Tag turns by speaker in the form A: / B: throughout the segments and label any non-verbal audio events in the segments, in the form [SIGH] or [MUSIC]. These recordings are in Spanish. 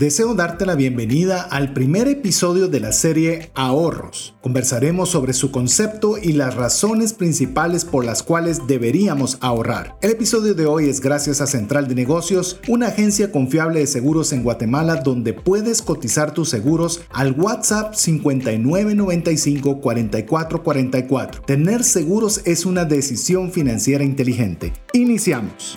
A: Deseo darte la bienvenida al primer episodio de la serie Ahorros. Conversaremos sobre su concepto y las razones principales por las cuales deberíamos ahorrar. El episodio de hoy es gracias a Central de Negocios, una agencia confiable de seguros en Guatemala donde puedes cotizar tus seguros al WhatsApp 5995 4444. Tener seguros es una decisión financiera inteligente. Iniciamos.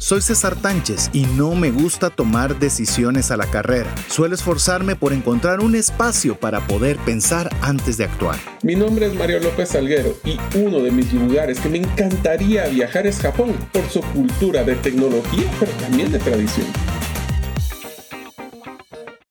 A: Soy César Tánchez y no me gusta tomar decisiones a la carrera. Suelo esforzarme por encontrar un espacio para poder pensar antes de actuar.
B: Mi nombre es Mario López Salguero y uno de mis lugares que me encantaría viajar es Japón por su cultura de tecnología, pero también de tradición.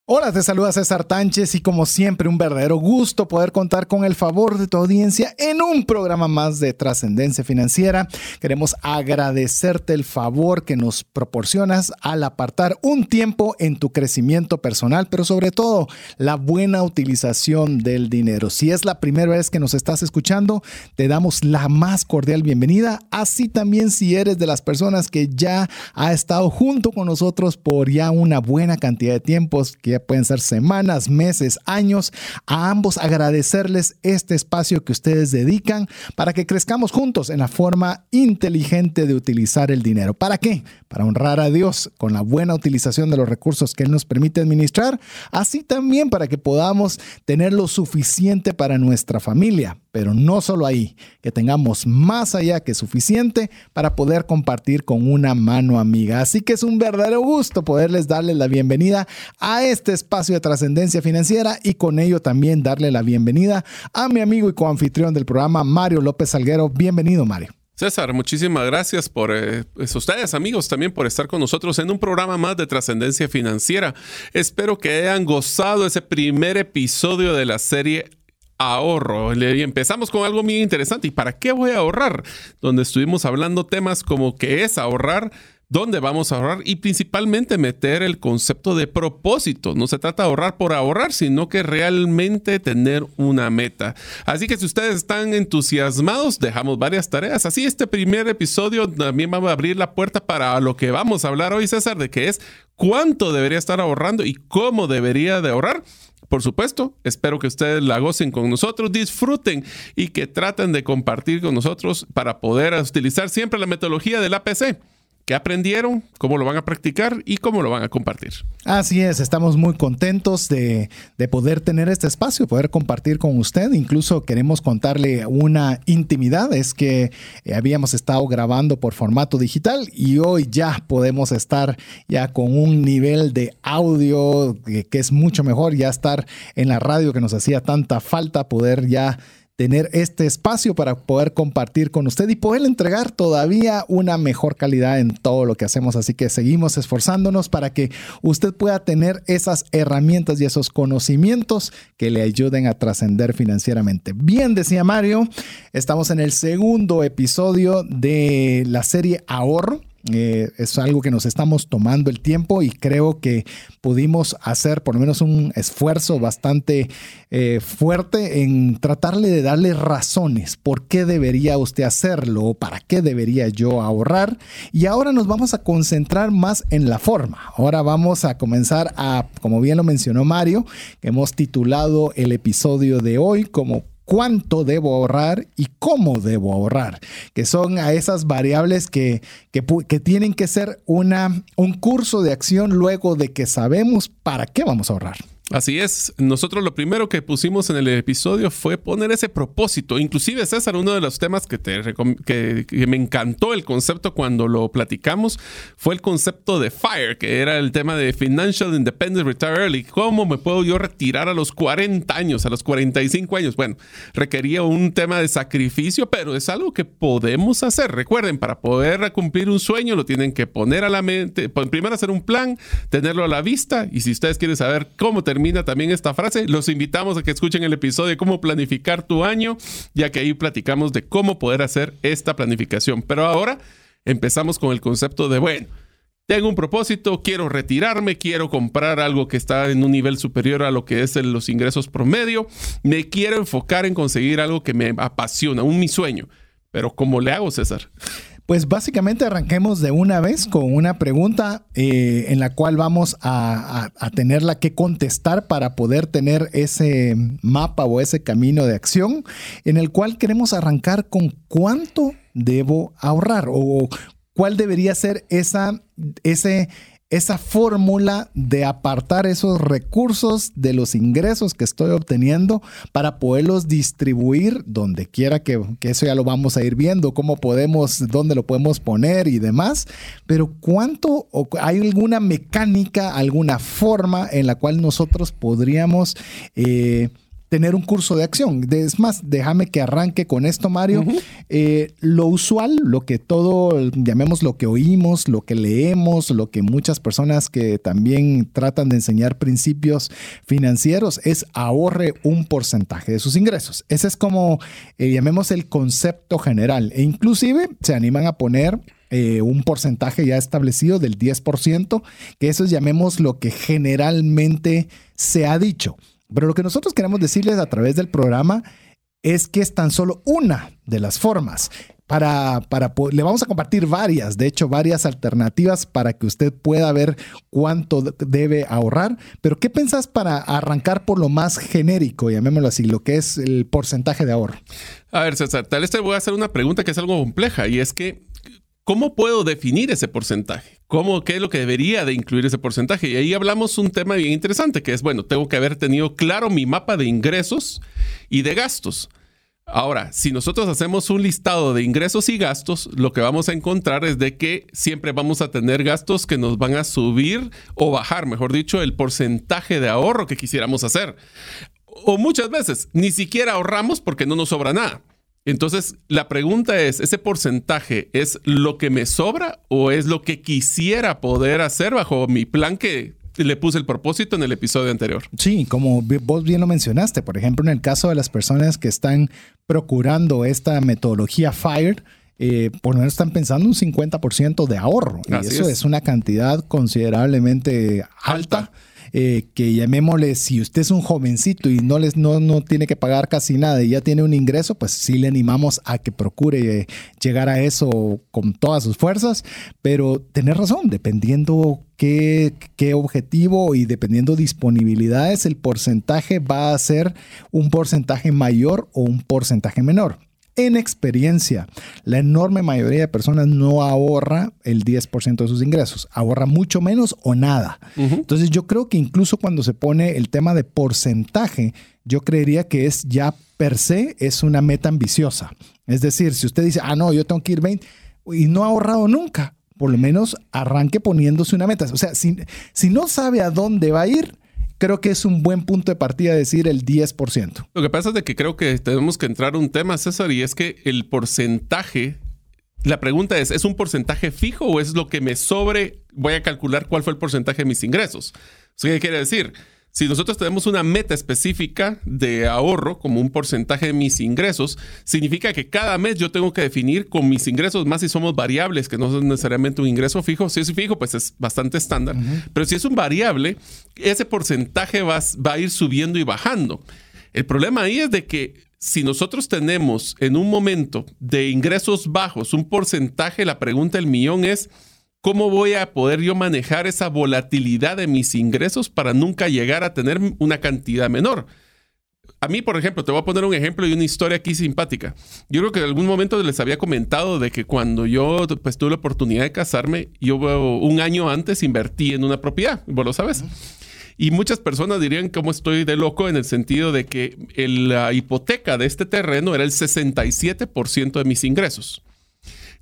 A: Hola, te saluda César Tánchez y como siempre un verdadero gusto poder contar con el favor de tu audiencia en un programa más de trascendencia financiera. Queremos agradecerte el favor que nos proporcionas al apartar un tiempo en tu crecimiento personal, pero sobre todo la buena utilización del dinero. Si es la primera vez que nos estás escuchando, te damos la más cordial bienvenida. Así también si eres de las personas que ya ha estado junto con nosotros por ya una buena cantidad de tiempos que pueden ser semanas, meses, años, a ambos agradecerles este espacio que ustedes dedican para que crezcamos juntos en la forma inteligente de utilizar el dinero. ¿Para qué? Para honrar a Dios con la buena utilización de los recursos que Él nos permite administrar, así también para que podamos tener lo suficiente para nuestra familia, pero no solo ahí, que tengamos más allá que suficiente para poder compartir con una mano amiga. Así que es un verdadero gusto poderles darles la bienvenida a este este espacio de trascendencia financiera y con ello también darle la bienvenida a mi amigo y coanfitrión del programa, Mario López Salguero. Bienvenido, Mario.
B: César, muchísimas gracias por eh, pues, ustedes, amigos, también por estar con nosotros en un programa más de trascendencia financiera. Espero que hayan gozado ese primer episodio de la serie ahorro. Y empezamos con algo muy interesante. ¿Y para qué voy a ahorrar? Donde estuvimos hablando temas como qué es ahorrar, dónde vamos a ahorrar y principalmente meter el concepto de propósito. No se trata de ahorrar por ahorrar, sino que realmente tener una meta. Así que si ustedes están entusiasmados, dejamos varias tareas. Así este primer episodio también va a abrir la puerta para lo que vamos a hablar hoy, César, de que es cuánto debería estar ahorrando y cómo debería de ahorrar. Por supuesto, espero que ustedes la gocen con nosotros, disfruten y que traten de compartir con nosotros para poder utilizar siempre la metodología del APC qué aprendieron, cómo lo van a practicar y cómo lo van a compartir.
A: Así es, estamos muy contentos de, poder tener este espacio, poder compartir con usted. Incluso queremos contarle una intimidad, es que eh, habíamos estado grabando por formato digital y hoy ya podemos estar ya con un nivel de audio que, que es mucho mejor, ya estar en la radio que nos hacía tanta falta, poder ya tener este espacio para poder compartir con usted y poder entregar todavía una mejor calidad en todo lo que hacemos. Así que seguimos esforzándonos para que usted pueda tener esas herramientas y esos conocimientos que le ayuden a trascender financieramente. Bien, decía Mario, estamos en el segundo episodio de la serie Ahorro. Eh, es algo que nos estamos tomando el tiempo y creo que pudimos hacer por lo menos un esfuerzo bastante eh, fuerte en tratarle de darle razones por qué debería usted hacerlo o para qué debería yo ahorrar. Y ahora nos vamos a concentrar más en la forma. Ahora vamos a comenzar a, como bien lo mencionó Mario, hemos titulado el episodio de hoy como cuánto debo ahorrar y cómo debo ahorrar, que son a esas variables que, que, tienen que ser una, un curso de acción luego de que sabemos para qué vamos a ahorrar.
B: Así es, nosotros lo primero que pusimos en el episodio fue poner ese propósito. Inclusive, César, uno de los temas que, te que, me encantó el concepto cuando lo platicamos fue el concepto de FIRE, que era el tema de Financial Independence Retire Early. ¿Cómo me puedo yo retirar a los 40 años, a los 45 años? Bueno, requería un tema de sacrificio, pero es algo que podemos hacer. Recuerden, para poder cumplir un sueño lo tienen que poner a la mente, primero hacer un plan, tenerlo a la vista y si ustedes quieren saber cómo tener termina también esta frase. Los invitamos a que escuchen el episodio de cómo planificar tu año, ya que ahí platicamos de cómo poder hacer esta planificación. Pero ahora empezamos con el concepto de, bueno, tengo un propósito, quiero retirarme, quiero comprar algo que está en un nivel superior a lo que es los ingresos promedio, me quiero enfocar en conseguir algo que me apasiona, un mi sueño. Pero ¿cómo le hago, César?
A: Pues básicamente arranquemos de una vez con una pregunta eh, en la cual vamos a, a, tenerla que contestar para poder tener ese mapa o ese camino de acción en el cual queremos arrancar con cuánto debo ahorrar o cuál debería ser esa, ese, esa fórmula de apartar esos recursos de los ingresos que estoy obteniendo para poderlos distribuir donde quiera que, eso ya lo vamos a ir viendo, cómo podemos, dónde lo podemos poner y demás. Pero cuánto, o hay alguna mecánica, alguna forma en la cual nosotros podríamos... Eh, tener un curso de acción. Es más, déjame que arranque con esto, Mario. Eh, lo usual, lo que todo, llamemos lo que oímos, lo que leemos, lo que muchas personas que también tratan de enseñar principios financieros es ahorre un porcentaje de sus ingresos. Ese es como, eh, llamemos el concepto general. E inclusive se animan a poner eh, un porcentaje ya establecido del 10%, que eso es, llamemos lo que generalmente se ha dicho. Pero lo que nosotros queremos decirles a través del programa es que es tan solo una de las formas. Para, para, le vamos a compartir varias, de hecho, varias alternativas para que usted pueda ver cuánto debe ahorrar. Pero, ¿qué pensás para arrancar por lo más genérico, llamémoslo así, lo que es el porcentaje de ahorro?
B: A ver, César, tal vez te voy a hacer una pregunta que es algo compleja y es que ¿Cómo puedo definir ese porcentaje? ¿Cómo, ¿Qué es lo que debería de incluir ese porcentaje? Y ahí hablamos un tema bien interesante, que es, bueno, tengo que haber tenido claro mi mapa de ingresos y de gastos. Ahora, si nosotros hacemos un listado de ingresos y gastos, lo que vamos a encontrar es de que siempre vamos a tener gastos que nos van a subir o bajar, mejor dicho, el porcentaje de ahorro que quisiéramos hacer. O muchas veces ni siquiera ahorramos porque no nos sobra nada. Entonces, la pregunta es, ¿ese porcentaje es lo que me sobra o es lo que quisiera poder hacer bajo mi plan que le puse el propósito en el episodio anterior?
A: Sí, como vos bien lo mencionaste, por ejemplo, en el caso de las personas que están procurando esta metodología FIRE, eh, por lo menos están pensando un 50% de ahorro. y eso es. una cantidad considerablemente alta. Eh, que llamémosle, si usted es un jovencito y no, les, no, no tiene que pagar casi nada y ya tiene un ingreso, pues sí le animamos a que procure eh, llegar a eso con todas sus fuerzas, pero tener razón, dependiendo qué, qué objetivo y dependiendo disponibilidades, el porcentaje va a ser un porcentaje mayor o un porcentaje menor en experiencia, la enorme mayoría de personas no ahorra el 10% de sus ingresos, ahorra mucho menos o nada. Entonces yo creo que incluso cuando se pone el tema de porcentaje, yo creería que es ya per se es una meta ambiciosa. Es decir, si usted dice, ah, no, yo tengo que ir 20 y no ha ahorrado nunca, por lo menos arranque poniéndose una meta. O sea, si, si no sabe a dónde va a ir, creo que es un buen punto de partida decir el 10%.
B: Lo que pasa es que creo que tenemos que entrar a un tema, César, y es que el porcentaje, la pregunta es, ¿es un porcentaje fijo o es lo que me sobre? Voy a calcular cuál fue el porcentaje de mis ingresos. ¿Qué quiere decir? Si nosotros tenemos una meta específica de ahorro como un porcentaje de mis ingresos, significa que cada mes yo tengo que definir con mis ingresos, más si somos variables, que no son necesariamente un ingreso fijo. Si es fijo, pues es bastante estándar. Pero si es un variable, ese porcentaje va, va a ir subiendo y bajando. El problema ahí es de que si nosotros tenemos en un momento de ingresos bajos un porcentaje, la pregunta del millón es, ¿Cómo voy a poder yo manejar esa volatilidad de mis ingresos para nunca llegar a tener una cantidad menor? A mí, por ejemplo, te voy a poner un ejemplo y una historia aquí simpática. Yo creo que en algún momento les había comentado de que cuando yo pues, tuve la oportunidad de casarme, yo un año antes invertí en una propiedad, vos lo sabes. Y muchas personas dirían cómo estoy de loco en el sentido de que la hipoteca de este terreno era el 67% de mis ingresos.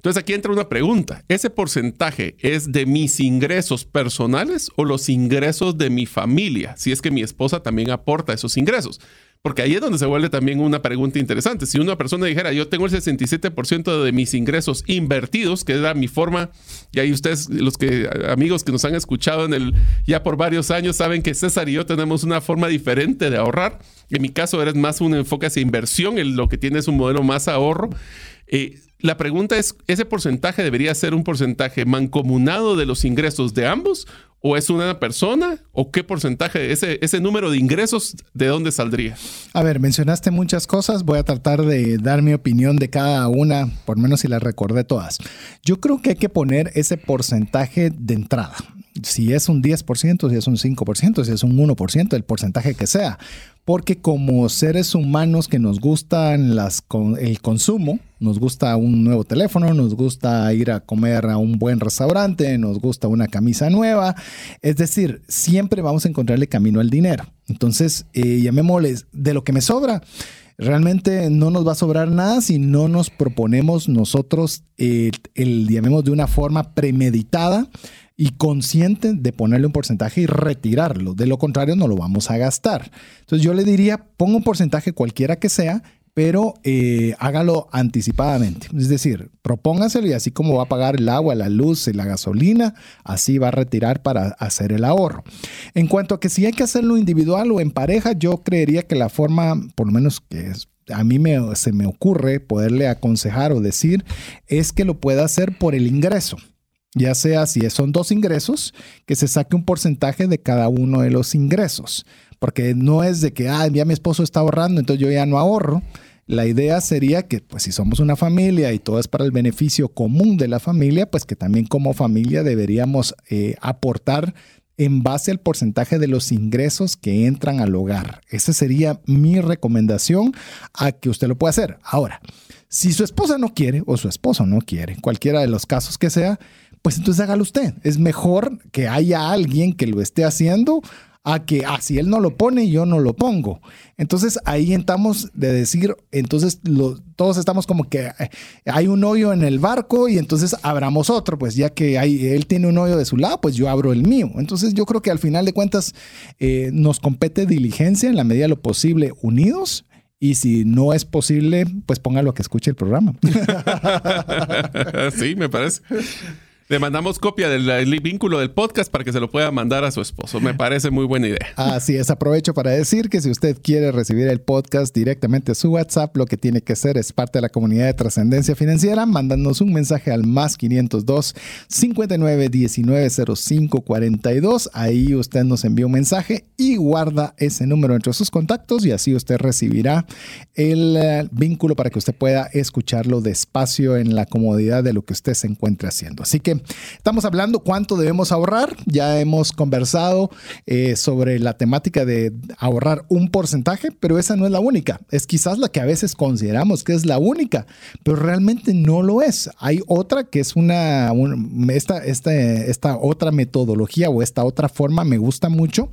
B: Entonces aquí entra una pregunta. ¿Ese porcentaje es de mis ingresos personales o los ingresos de mi familia? Si es que mi esposa también aporta esos ingresos. Porque ahí es donde se vuelve también una pregunta interesante. Si una persona dijera, yo tengo el 67% de mis ingresos invertidos, que era mi forma, y ahí ustedes, los que amigos que nos han escuchado en el ya por varios años, saben que César y yo tenemos una forma diferente de ahorrar. En mi caso, eres más un enfoque hacia inversión, en lo que tiene es un modelo más ahorro. Eh, la pregunta es, ¿ese porcentaje debería ser un porcentaje mancomunado de los ingresos de ambos ¿O es una persona? ¿O qué porcentaje, ese, ese número de ingresos, de dónde saldría?
A: A ver, mencionaste muchas cosas. Voy a tratar de dar mi opinión de cada una, por menos si las recordé todas. Yo creo que hay que poner ese porcentaje de entrada. Si es un 10%, si es un 5%, si es un 1%, el porcentaje que sea porque como seres humanos que nos gustan las, el consumo, nos gusta un nuevo teléfono, nos gusta ir a comer a un buen restaurante, nos gusta una camisa nueva, es decir, siempre vamos a encontrarle camino al dinero. Entonces, eh, llamémosles de lo que me sobra. Realmente no nos va a sobrar nada si no nos proponemos nosotros eh, el, llamemos de una forma premeditada, y consciente de ponerle un porcentaje y retirarlo. De lo contrario, no lo vamos a gastar. Entonces yo le diría, ponga un porcentaje cualquiera que sea, pero eh, hágalo anticipadamente. Es decir, propóngaselo y así como va a pagar el agua, la luz y la gasolina, así va a retirar para hacer el ahorro. En cuanto a que si hay que hacerlo individual o en pareja, yo creería que la forma, por lo menos que a mí me, se me ocurre poderle aconsejar o decir, es que lo pueda hacer por el ingreso ya sea si son dos ingresos, que se saque un porcentaje de cada uno de los ingresos, porque no es de que, ah, ya mi esposo está ahorrando, entonces yo ya no ahorro. La idea sería que, pues si somos una familia y todo es para el beneficio común de la familia, pues que también como familia deberíamos eh, aportar en base al porcentaje de los ingresos que entran al hogar. Esa sería mi recomendación a que usted lo pueda hacer. Ahora, si su esposa no quiere o su esposo no quiere, cualquiera de los casos que sea, pues entonces hágalo usted. Es mejor que haya alguien que lo esté haciendo a que, ah, si él no lo pone, yo no lo pongo. Entonces ahí estamos de decir, entonces todos estamos como que eh, hay un hoyo en el barco y entonces abramos otro, pues ya que él tiene un hoyo de su lado, pues yo abro el mío. Entonces yo creo que al final de cuentas eh, nos compete diligencia en la medida de lo posible unidos. Y si no es posible, pues póngalo que escuche el programa. [LAUGHS]
B: sí, me parece. Le mandamos copia del, vínculo del podcast para que se lo pueda mandar a su esposo. Me parece muy buena idea.
A: Así es, aprovecho para decir que si usted quiere recibir el podcast directamente a su WhatsApp, lo que tiene que hacer es parte de la comunidad de trascendencia financiera, mandándonos un mensaje al más 502 59 19 05 42. Ahí usted nos envía un mensaje y guarda ese número entre sus contactos y así usted recibirá el eh, vínculo para que usted pueda escucharlo despacio en la comodidad de lo que usted se encuentre haciendo. Así que estamos hablando cuánto debemos ahorrar. Ya hemos conversado eh, sobre la temática de ahorrar un porcentaje, pero esa no es la única. Es quizás la que a veces consideramos que es la única, pero realmente no lo es. Hay otra que es una, esta, esta otra metodología o esta otra forma me gusta mucho,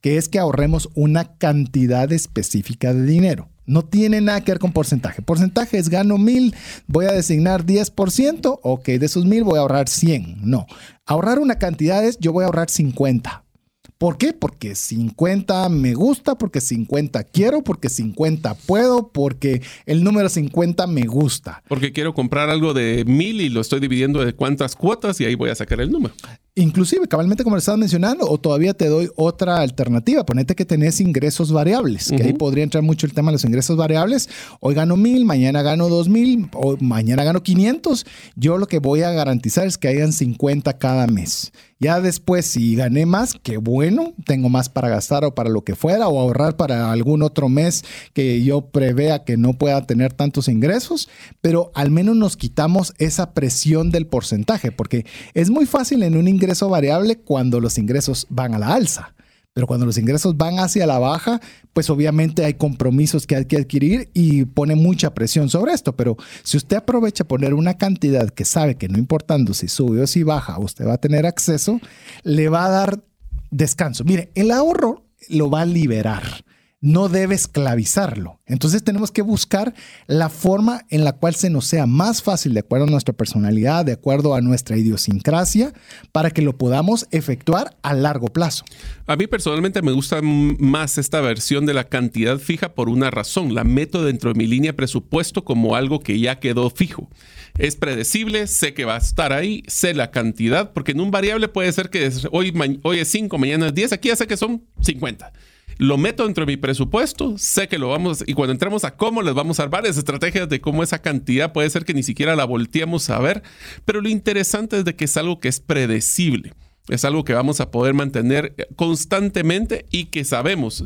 A: que es que ahorremos una cantidad específica de dinero. No tiene nada que ver con porcentaje. Porcentaje es gano mil, voy a designar 10%, ok, de esos mil voy a ahorrar 100. No, ahorrar una cantidad es yo voy a ahorrar 50. ¿Por qué? Porque 50 me gusta, porque 50 quiero, porque 50 puedo, porque el número 50 me gusta.
B: Porque quiero comprar algo de mil y lo estoy dividiendo de cuántas cuotas y ahí voy a sacar el número.
A: Inclusive, cabalmente como le estabas mencionando, o todavía te doy otra alternativa. Ponete que tenés ingresos variables, que ahí podría entrar mucho el tema de los ingresos variables. Hoy gano mil, mañana gano dos mil, o mañana gano 500. Yo lo que voy a garantizar es que hayan 50 cada mes. Ya después, si gané más, qué bueno, tengo más para gastar o para lo que fuera, o ahorrar para algún otro mes que yo prevea que no pueda tener tantos ingresos, pero al menos nos quitamos esa presión del porcentaje, porque es muy fácil en un ingreso ingreso variable cuando los ingresos van a la alza. Pero cuando los ingresos van hacia la baja, pues obviamente hay compromisos que hay que adquirir y pone mucha presión sobre esto. Pero si usted aprovecha poner una cantidad que sabe que no importando si sube o si baja, usted va a tener acceso, le va a dar descanso. Mire, el ahorro lo va a liberar no debe esclavizarlo. Entonces tenemos que buscar la forma en la cual se nos sea más fácil, de acuerdo a nuestra personalidad, de acuerdo a nuestra idiosincrasia, para que lo podamos efectuar a largo plazo.
B: A mí personalmente me gusta más esta versión de la cantidad fija por una razón. La meto dentro de mi línea presupuesto como algo que ya quedó fijo. Es predecible, sé que va a estar ahí, sé la cantidad, porque en un variable puede ser que hoy, hoy es 5, mañana es 10, aquí ya sé que son 50 lo meto dentro de mi presupuesto, sé que lo vamos, y cuando entremos a cómo les vamos a dar varias estrategias de cómo esa cantidad puede ser que ni siquiera la volteamos a ver, pero lo interesante es de que es algo que es predecible. Es algo que vamos a poder mantener constantemente y que sabemos.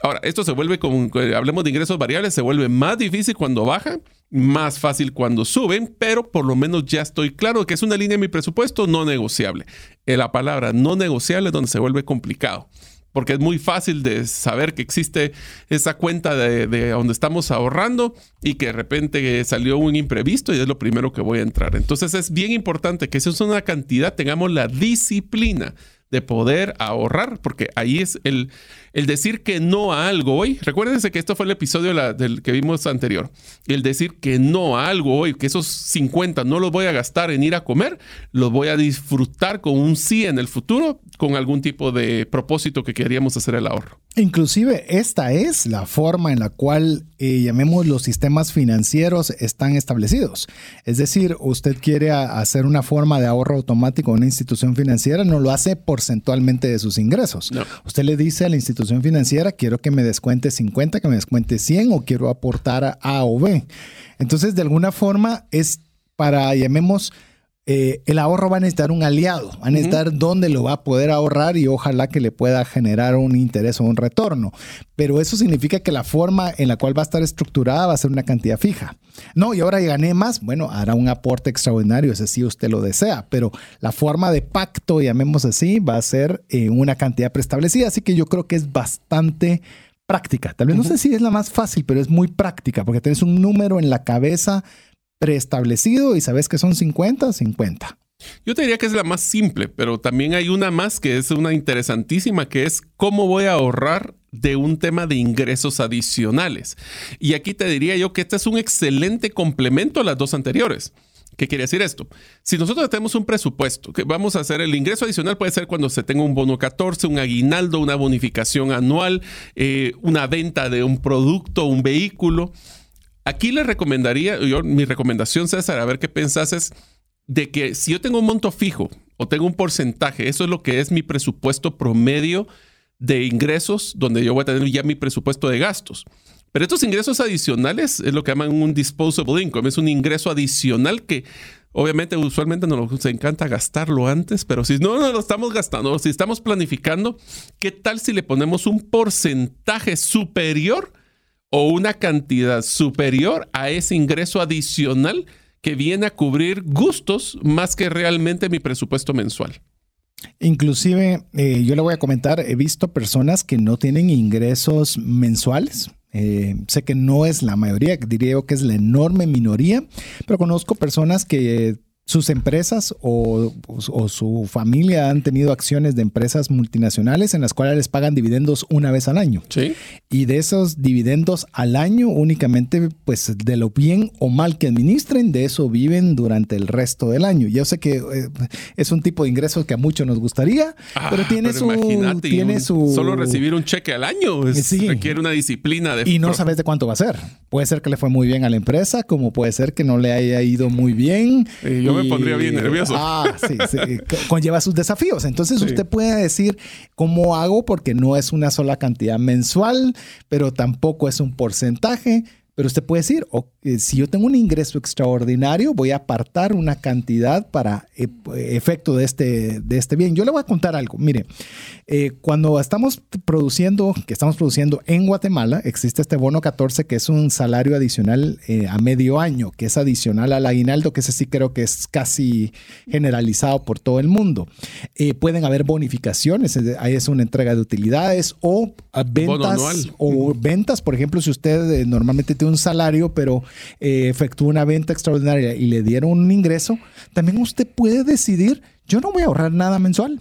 B: Ahora, esto se vuelve, como hablemos de ingresos variables, se vuelve más difícil cuando bajan, más fácil cuando suben, pero por lo menos ya estoy claro que es una línea de mi presupuesto no negociable. La palabra no negociable es donde se vuelve complicado porque es muy fácil de saber que existe esa cuenta de, donde estamos ahorrando y que de repente salió un imprevisto y es lo primero que voy a entrar. Entonces es bien importante que si es una cantidad, tengamos la disciplina de poder ahorrar, porque ahí es el, el decir que no a algo hoy. Recuérdense que esto fue el episodio del que vimos anterior. El decir que no a algo hoy, que esos 50 no los voy a gastar en ir a comer, los voy a disfrutar con un sí en el futuro, con algún tipo de propósito que queríamos hacer el ahorro.
A: Inclusive esta es la forma en la cual, eh, llamemos, los sistemas financieros están establecidos. Es decir, usted quiere hacer una forma de ahorro automático en una institución financiera, no lo hace porcentualmente de sus ingresos. Usted le dice a la institución financiera, quiero que me descuente 50, que me descuente 100 o quiero aportar a A o B. Entonces, de alguna forma es para, llamemos, eh, el ahorro va a necesitar un aliado, va a necesitar dónde lo va a poder ahorrar y ojalá que le pueda generar un interés o un retorno. Pero eso significa que la forma en la cual va a estar estructurada va a ser una cantidad fija. No, y ahora gané más, bueno, hará un aporte extraordinario, ese sí usted lo desea, pero la forma de pacto, llamemos así, va a ser eh, una cantidad preestablecida, así que yo creo que es bastante práctica. Tal vez no sé si es la más fácil, pero es muy práctica porque tienes un número en la cabeza preestablecido y sabes que son 50, 50.
B: Yo te diría que es la más simple, pero también hay una más que es una interesantísima, que es cómo voy a ahorrar de un tema de ingresos adicionales. Y aquí te diría yo que este es un excelente complemento a las dos anteriores. ¿Qué quiere decir esto? Si nosotros tenemos un presupuesto, que vamos a hacer el ingreso adicional puede ser cuando se tenga un bono 14, un aguinaldo, una bonificación anual, eh, una venta de un producto, un vehículo. Aquí le recomendaría, yo, mi recomendación, César, a ver qué pensás, es de que si yo tengo un monto fijo o tengo un porcentaje, eso es lo que es mi presupuesto promedio de ingresos, donde yo voy a tener ya mi presupuesto de gastos. Pero estos ingresos adicionales es lo que llaman un disposable income, es un ingreso adicional que obviamente usualmente nos encanta gastarlo antes, pero si no, no lo estamos gastando, si estamos planificando, ¿qué tal si le ponemos un porcentaje superior? O una cantidad superior a ese ingreso adicional que viene a cubrir gustos más que realmente mi presupuesto mensual.
A: Inclusive, eh, yo le voy a comentar, he visto personas que no tienen ingresos mensuales. Eh, sé que no es la mayoría, diría yo que es la enorme minoría, pero conozco personas que sus empresas o, su familia han tenido acciones de empresas multinacionales en las cuales les pagan dividendos una vez al año.
B: Sí.
A: Y de esos dividendos al año, únicamente, pues de lo bien o mal que administren, de eso viven durante el resto del año. Yo sé que eh, es un tipo de ingresos que a muchos nos gustaría, ah, pero tiene, su, tiene su.
B: Solo recibir un cheque al año requiere una disciplina de.
A: Y no sabes de cuánto va a ser. Puede ser que le fue muy bien a la empresa, como puede ser que no le haya ido muy bien.
B: yo me pondría bien nervioso.
A: Ah, sí, sí. Conlleva sus desafíos. Entonces usted puede decir cómo hago porque no es una sola cantidad mensual, pero tampoco es un porcentaje. Pero usted puede decir, si yo tengo un ingreso extraordinario, voy a apartar una cantidad para eh, efecto de este, de este bien. Yo le voy a contar algo. Mire, eh, cuando estamos produciendo, que estamos produciendo en Guatemala, existe este bono 14 que es un salario adicional eh, a medio año, que es adicional al aguinaldo, que ese sí creo que es casi generalizado por todo el mundo. pueden haber bonificaciones, ahí es una entrega de utilidades o ventas, o ventas, por ejemplo, si usted normalmente tiene un salario, pero eh, efectuó una venta extraordinaria y le dieron un ingreso, también usted puede decidir, yo no voy a ahorrar nada mensual.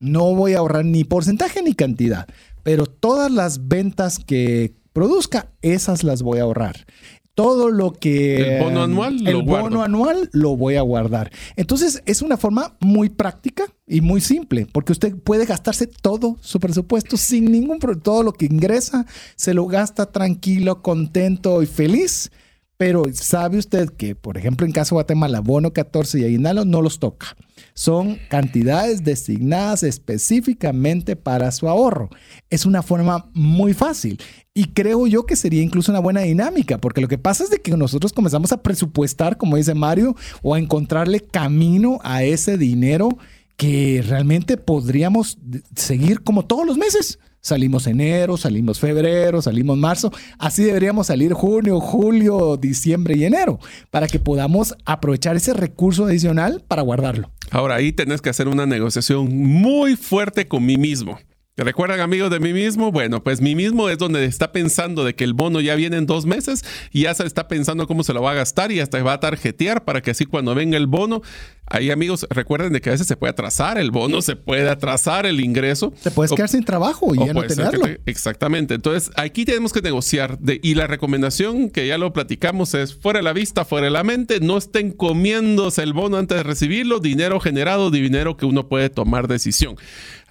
A: No voy a ahorrar ni porcentaje ni cantidad. pero todas las ventas que produzca, esas las voy a ahorrar todo lo que...
B: El bono anual.
A: El bono anual lo voy a guardar. Entonces es una forma muy práctica y muy simple, porque usted puede gastarse todo su presupuesto sin ningún problema. Todo lo que ingresa se lo gasta tranquilo, contento y feliz. Pero sabe usted que, por ejemplo, en caso de Guatemala, bono 14 y aguinaldo no los toca. Son cantidades designadas específicamente para su ahorro. Es una forma muy fácil. Y creo yo que sería incluso una buena dinámica, porque lo que pasa es de que nosotros comenzamos a presupuestar, como dice Mario, o a encontrarle camino a ese dinero que realmente podríamos seguir como todos los meses. Salimos enero, salimos febrero, salimos marzo. Así deberíamos salir junio, julio, diciembre y enero para que podamos aprovechar ese recurso adicional para guardarlo.
B: Ahora ahí tenés que hacer una negociación muy fuerte con mí mismo. ¿Te recuerdan amigos de mí mismo? Bueno, pues mí mismo es donde está pensando de que el bono ya viene en dos meses y ya se está pensando cómo se lo va a gastar y hasta va a tarjetear para que así cuando venga el bono Ahí, amigos, recuerden de que a veces se puede atrasar el bono, se puede atrasar el ingreso.
A: Te puedes quedar sin trabajo y ya no tenerlo.
B: exactamente. Entonces, aquí tenemos que negociar. De, y la recomendación que ya lo platicamos es fuera de la vista, fuera de la mente. No estén comiéndose el bono antes de recibirlo. Dinero generado, dinero que uno puede tomar decisión.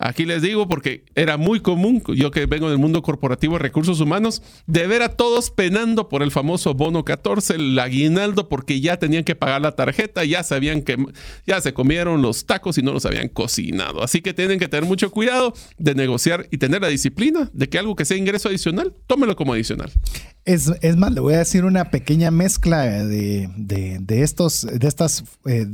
B: Aquí les digo porque era muy común, yo que vengo del mundo corporativo de recursos humanos, de ver a todos penando por el famoso bono 14, el aguinaldo, porque ya tenían que pagar la tarjeta, ya sabían que ya se comieron los tacos y no los habían cocinado. Así que tienen que tener mucho cuidado de negociar y tener la disciplina de que algo que sea ingreso adicional, tómelo como adicional.
A: Es, es más, le voy a decir una pequeña mezcla de, de, estos, de estas eh,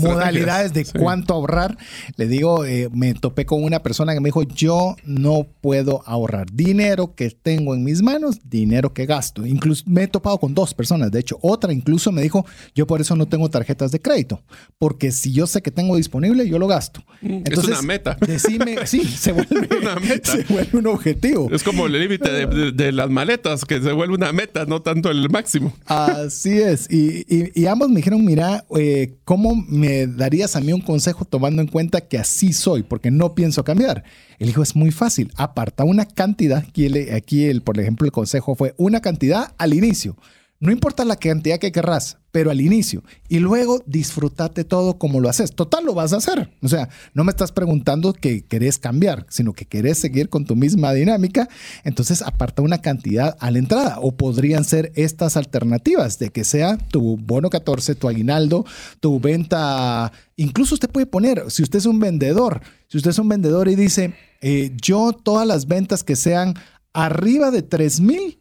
A: modalidades de cuánto ahorrar. Le digo, eh, me topé con una persona que me dijo, yo no puedo ahorrar dinero que tengo en mis manos, dinero que gasto. Incluso me he topado con dos personas, de hecho, otra incluso me dijo, yo por eso no tengo tarjetas de crédito, porque si yo sé que tengo disponible, yo lo gasto.
B: Entonces, es una meta. [LAUGHS]
A: Decime, sí, se [LAUGHS] vuelve, una meta. se vuelve un objetivo.
B: Es como el límite de, las maletas, que se vuelve una meta, no tanto el máximo.
A: Así es. Y, y, ambos me dijeron, mira, eh, ¿cómo me darías a mí un consejo tomando en cuenta que así soy, porque no pienso cambiar? El hijo es muy fácil, aparta una cantidad, aquí, aquí el, por ejemplo el consejo fue una cantidad al inicio. No importa la cantidad que querrás, pero al inicio. Y luego disfrutate todo como lo haces. Total, lo vas a hacer. O sea, no me estás preguntando que querés cambiar, sino que querés seguir con tu misma dinámica. Entonces, aparta una cantidad a la entrada. O podrían ser estas alternativas de que sea tu bono 14, tu aguinaldo, tu venta. Incluso usted puede poner, si usted es un vendedor, si usted es un vendedor y dice, eh, yo todas las ventas que sean arriba de 3 mil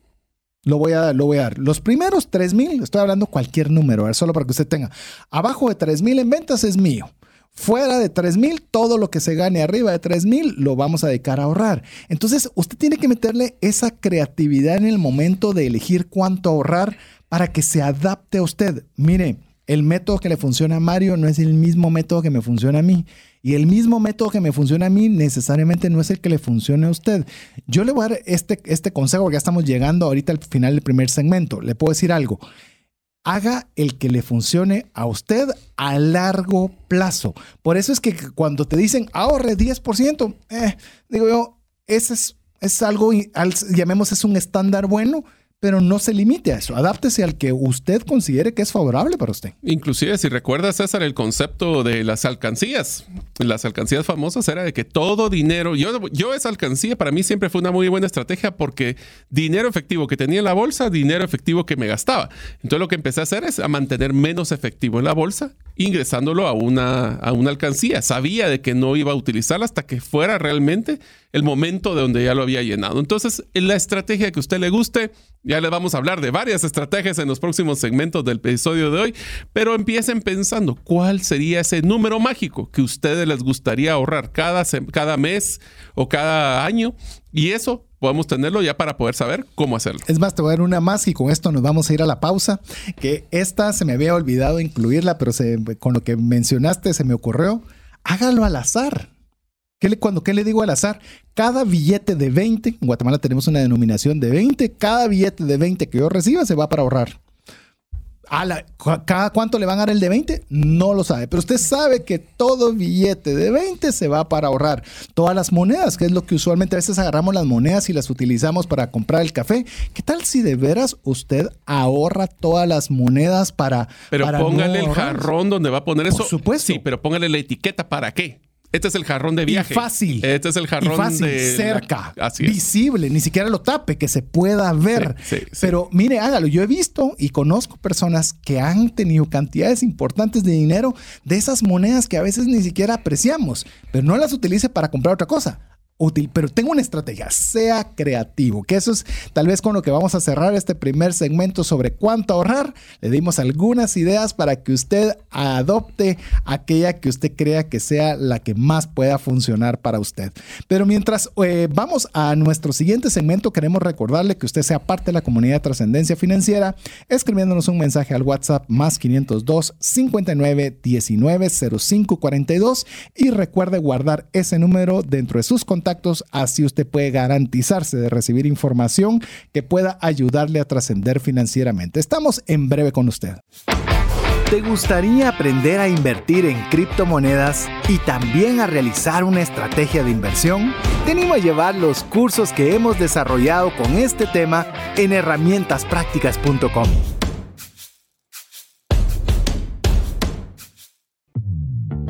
A: lo voy a, lo voy a dar. Los primeros 3 mil, estoy hablando cualquier número, solo para que usted tenga. Abajo de 3 mil en ventas es mío. Fuera de 3 mil, todo lo que se gane arriba de 3 mil lo vamos a dedicar a ahorrar. Entonces, usted tiene que meterle esa creatividad en el momento de elegir cuánto ahorrar para que se adapte a usted. Mire, el método que le funciona a Mario no es el mismo método que me funciona a mí. Y el mismo método que me funciona a mí necesariamente no es el que le funcione a usted. Yo le voy a dar este, este consejo porque ya estamos llegando ahorita al final del primer segmento. Le puedo decir algo. Haga el que le funcione a usted a largo plazo. Por eso es que cuando te dicen ahorre 10%, eh, digo yo, ese es, es algo, llamemos es un estándar bueno pero no se limite a eso. Adáptese al que usted considere que es favorable para usted.
B: Inclusive, si recuerda, César, el concepto de las alcancías. Las alcancías famosas era de que todo dinero, yo, yo esa alcancía para mí siempre fue una muy buena estrategia porque dinero efectivo que tenía en la bolsa, dinero efectivo que me gastaba. Entonces lo que empecé a hacer es a mantener menos efectivo en la bolsa, ingresándolo a una, a una alcancía. Sabía de que no iba a utilizarla hasta que fuera realmente el momento de donde ya lo había llenado. Entonces, en la estrategia que a usted le guste, ya le vamos a hablar de varias estrategias en los próximos segmentos del episodio de hoy, pero empiecen pensando cuál sería ese número mágico que a ustedes les gustaría ahorrar cada, cada mes o cada año. Y eso podemos tenerlo ya para poder saber cómo hacerlo.
A: Es más, te voy a dar una más y con esto nos vamos a ir a la pausa, que esta se me había olvidado incluirla, pero con lo que mencionaste se me ocurrió. Hágalo al azar. ¿Qué le, cuando, ¿Qué le digo al azar? Cada billete de 20, en Guatemala tenemos una denominación de 20, cada billete de 20 que yo reciba se va para ahorrar. ¿Cada cuánto le van a dar el de 20? No lo sabe, pero usted sabe que todo billete de 20 se va para ahorrar. Todas las monedas, que es lo que usualmente a veces agarramos las monedas y las utilizamos para comprar el café. ¿Qué tal si de veras usted ahorra todas las monedas para...
B: Pero póngale el jarrón donde va a poner eso.
A: Por supuesto.
B: Sí, pero póngale la etiqueta para qué. Este es el jarrón de viaje.
A: Y fácil.
B: Este es el jarrón
A: y fácil,
B: de
A: cerca,
B: Así es.
A: visible, ni siquiera lo tape, que se pueda ver.
B: Sí, sí, sí.
A: Pero mire, hágalo. Yo he visto y conozco personas que han tenido cantidades importantes de dinero de esas monedas que a veces ni siquiera apreciamos, pero no las utilice para comprar otra cosa útil, pero tengo una estrategia, sea creativo, que eso es tal vez con lo que vamos a cerrar este primer segmento sobre cuánto ahorrar. Le dimos algunas ideas para que usted adopte aquella que usted crea que sea la que más pueda funcionar para usted. Pero mientras eh, vamos a nuestro siguiente segmento, queremos recordarle que usted sea parte de la comunidad de trascendencia financiera, escribiéndonos un mensaje al WhatsApp más 502 59 19 05 42 y recuerde guardar ese número dentro de sus contactos así usted puede garantizarse de recibir información que pueda ayudarle a trascender financieramente. Estamos en breve con usted.
C: ¿Te gustaría aprender a invertir en criptomonedas y también a realizar una estrategia de inversión? Te animo a llevar los cursos que hemos desarrollado con este tema en herramientasprácticas.com.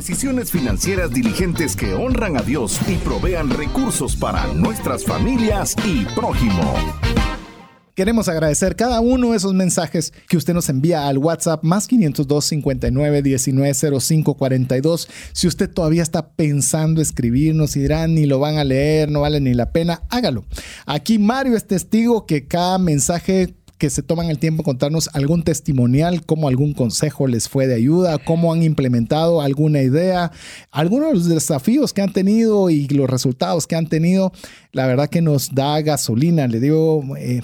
D: Decisiones financieras diligentes que honran a Dios y provean recursos para nuestras familias y prójimo.
A: Queremos agradecer cada uno de esos mensajes que usted nos envía al WhatsApp más 502 59 19 05 42. Si usted todavía está pensando escribirnos y dirán ni lo van a leer, no vale ni la pena, hágalo. Aquí Mario es testigo que cada mensaje que se toman el tiempo de contarnos algún testimonial, cómo algún consejo les fue de ayuda, cómo han implementado alguna idea, algunos desafíos que han tenido y los resultados que han tenido. La verdad que nos da gasolina. Le digo, eh,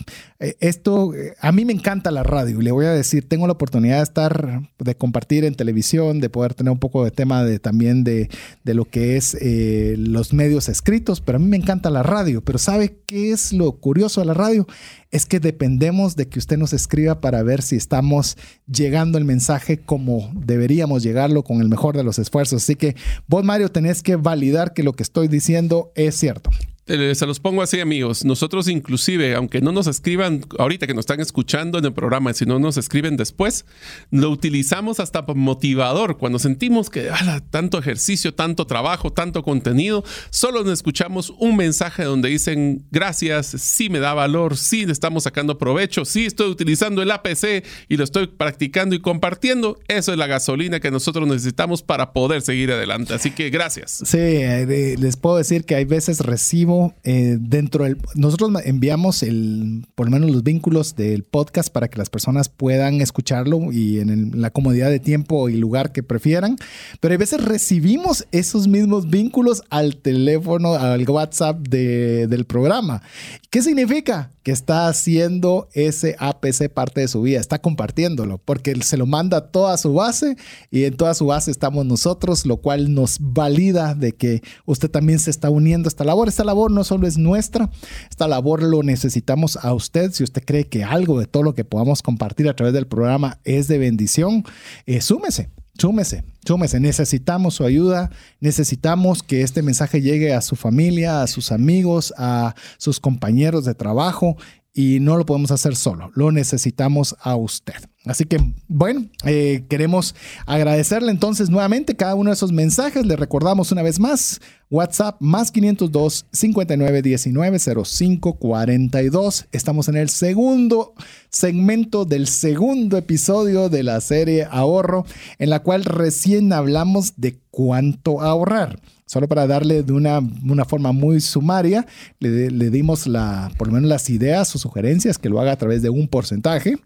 A: esto, a mí me encanta la radio. Le voy a decir, tengo la oportunidad de estar, de compartir en televisión, de poder tener un poco de tema de también de, de lo que es eh, los medios escritos, pero a mí me encanta la radio. Pero ¿sabe qué es lo curioso de la radio? Es que dependemos de que usted nos escriba para ver si estamos llegando el mensaje como deberíamos llegarlo con el mejor de los esfuerzos. Así que vos, Mario, tenés que validar que lo que estoy diciendo es cierto.
B: Se los pongo así, amigos. Nosotros inclusive, aunque no nos escriban ahorita que nos están escuchando en el programa, si no nos escriben después, lo utilizamos hasta motivador. Cuando sentimos que ah, tanto ejercicio, tanto trabajo, tanto contenido, solo nos escuchamos un mensaje donde dicen gracias, sí me da valor, sí le estamos sacando provecho, sí estoy utilizando el APC y lo estoy practicando y compartiendo. Eso es la gasolina que nosotros necesitamos para poder seguir adelante. Así que gracias.
A: Sí, eh, les puedo decir que hay veces recibo eh, dentro del... Nosotros enviamos el, por lo menos los vínculos del podcast para que las personas puedan escucharlo y en la comodidad de tiempo y lugar que prefieran. Pero a veces recibimos esos mismos vínculos al teléfono, al WhatsApp del programa. ¿Qué significa? Que está haciendo ese APC parte de su vida, está compartiéndolo, porque se lo manda toda su base y en toda su base estamos nosotros, lo cual nos valida de que usted también se está uniendo a esta labor. Esta labor no solo es nuestra, esta labor lo necesitamos a usted. Si usted cree que algo de todo lo que podamos compartir a través del programa es de bendición, eh, súmese. Súmese, súmese. Necesitamos su ayuda. Necesitamos que este mensaje llegue a su familia, a sus amigos, a sus compañeros de trabajo y no lo podemos hacer solo, lo necesitamos a usted. Así que, bueno, eh, queremos agradecerle entonces nuevamente cada uno de esos mensajes. Le recordamos una vez más, WhatsApp más 502 59 19 05 42. Estamos en el segundo segmento del segundo episodio de la serie Ahorro, en la cual recién hablamos de cuánto ahorrar. Solo para darle de una, una forma muy sumaria, le, le, dimos la, por lo menos las ideas o sugerencias, que lo haga a través de un porcentaje,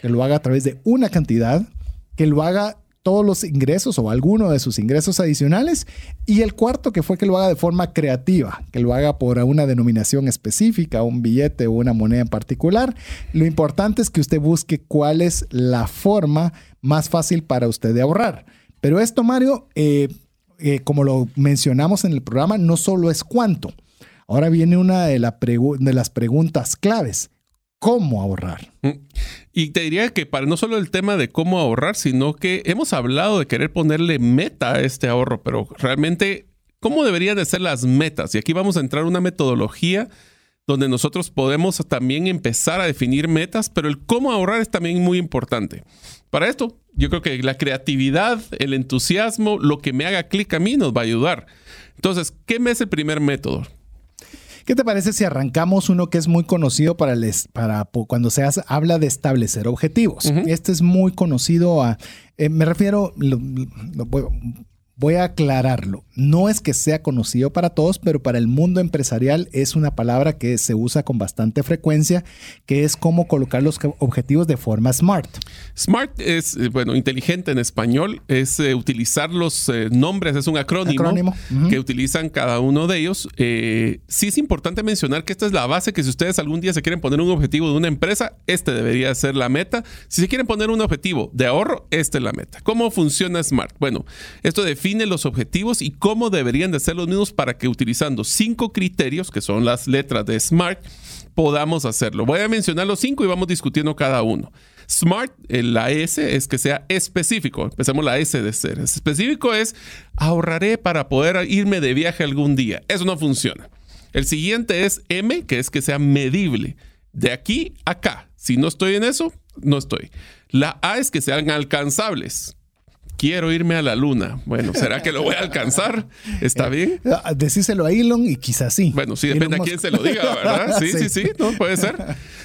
A: que lo haga a través de una cantidad que lo haga todos los ingresos o alguno de sus ingresos adicionales. Y el cuarto, que fue que lo haga de forma creativa, que lo haga por una denominación específica, un billete o una moneda en particular. Lo importante es que usted busque cuál es la forma más fácil para usted de ahorrar. Pero esto, Mario, eh, eh, como lo mencionamos en el programa, no solo es cuánto. Ahora viene una de, de las preguntas claves cómo ahorrar. Mm.
B: Y te diría que para no solo el tema de cómo ahorrar, sino que hemos hablado de querer ponerle meta a este ahorro, pero realmente, ¿cómo deberían de ser las metas? Y aquí vamos a entrar una metodología donde nosotros podemos también empezar a definir metas, pero el cómo ahorrar es también muy importante. Para esto, yo creo que la creatividad, el entusiasmo, lo que me haga clic a mí nos va a ayudar. Entonces, ¿qué me es el primer método?
A: ¿Qué te parece si arrancamos uno que es muy conocido para, para cuando se habla de establecer objetivos? Este es muy conocido a, eh, me refiero, voy a aclararlo. No es que sea conocido para todos, pero para el mundo empresarial es una palabra que se usa con bastante frecuencia, que es cómo colocar los objetivos de forma smart.
B: Smart es, eh, bueno, inteligente en español, es eh, utilizar los eh, nombres, es un acrónimo, que utilizan cada uno de ellos. sí es importante mencionar que esta es la base, que si ustedes algún día se quieren poner un objetivo de una empresa, este debería ser la meta. Si se quieren poner un objetivo de ahorro, esta es la meta. ¿Cómo funciona Smart? Bueno, esto define los objetivos y cómo deberían de ser los mismos para que utilizando cinco criterios, que son las letras de SMART, podamos hacerlo. Voy a mencionar los cinco y vamos discutiendo cada uno. SMART, la S es que sea específico. Empecemos la S de ser. Específico es ahorraré para poder irme de viaje algún día. Eso no funciona. El siguiente es M, que es que sea medible. De aquí a acá. Si no estoy en eso, no estoy. La A es que sean alcanzables quiero irme a la luna. Bueno, ¿será que lo voy a alcanzar? ¿Está bien?
A: Ah, decíselo a Elon y quizás sí.
B: Bueno, sí, depende a quién se lo diga, ¿verdad? [LAUGHS] Sí, sí, sí, no puede ser.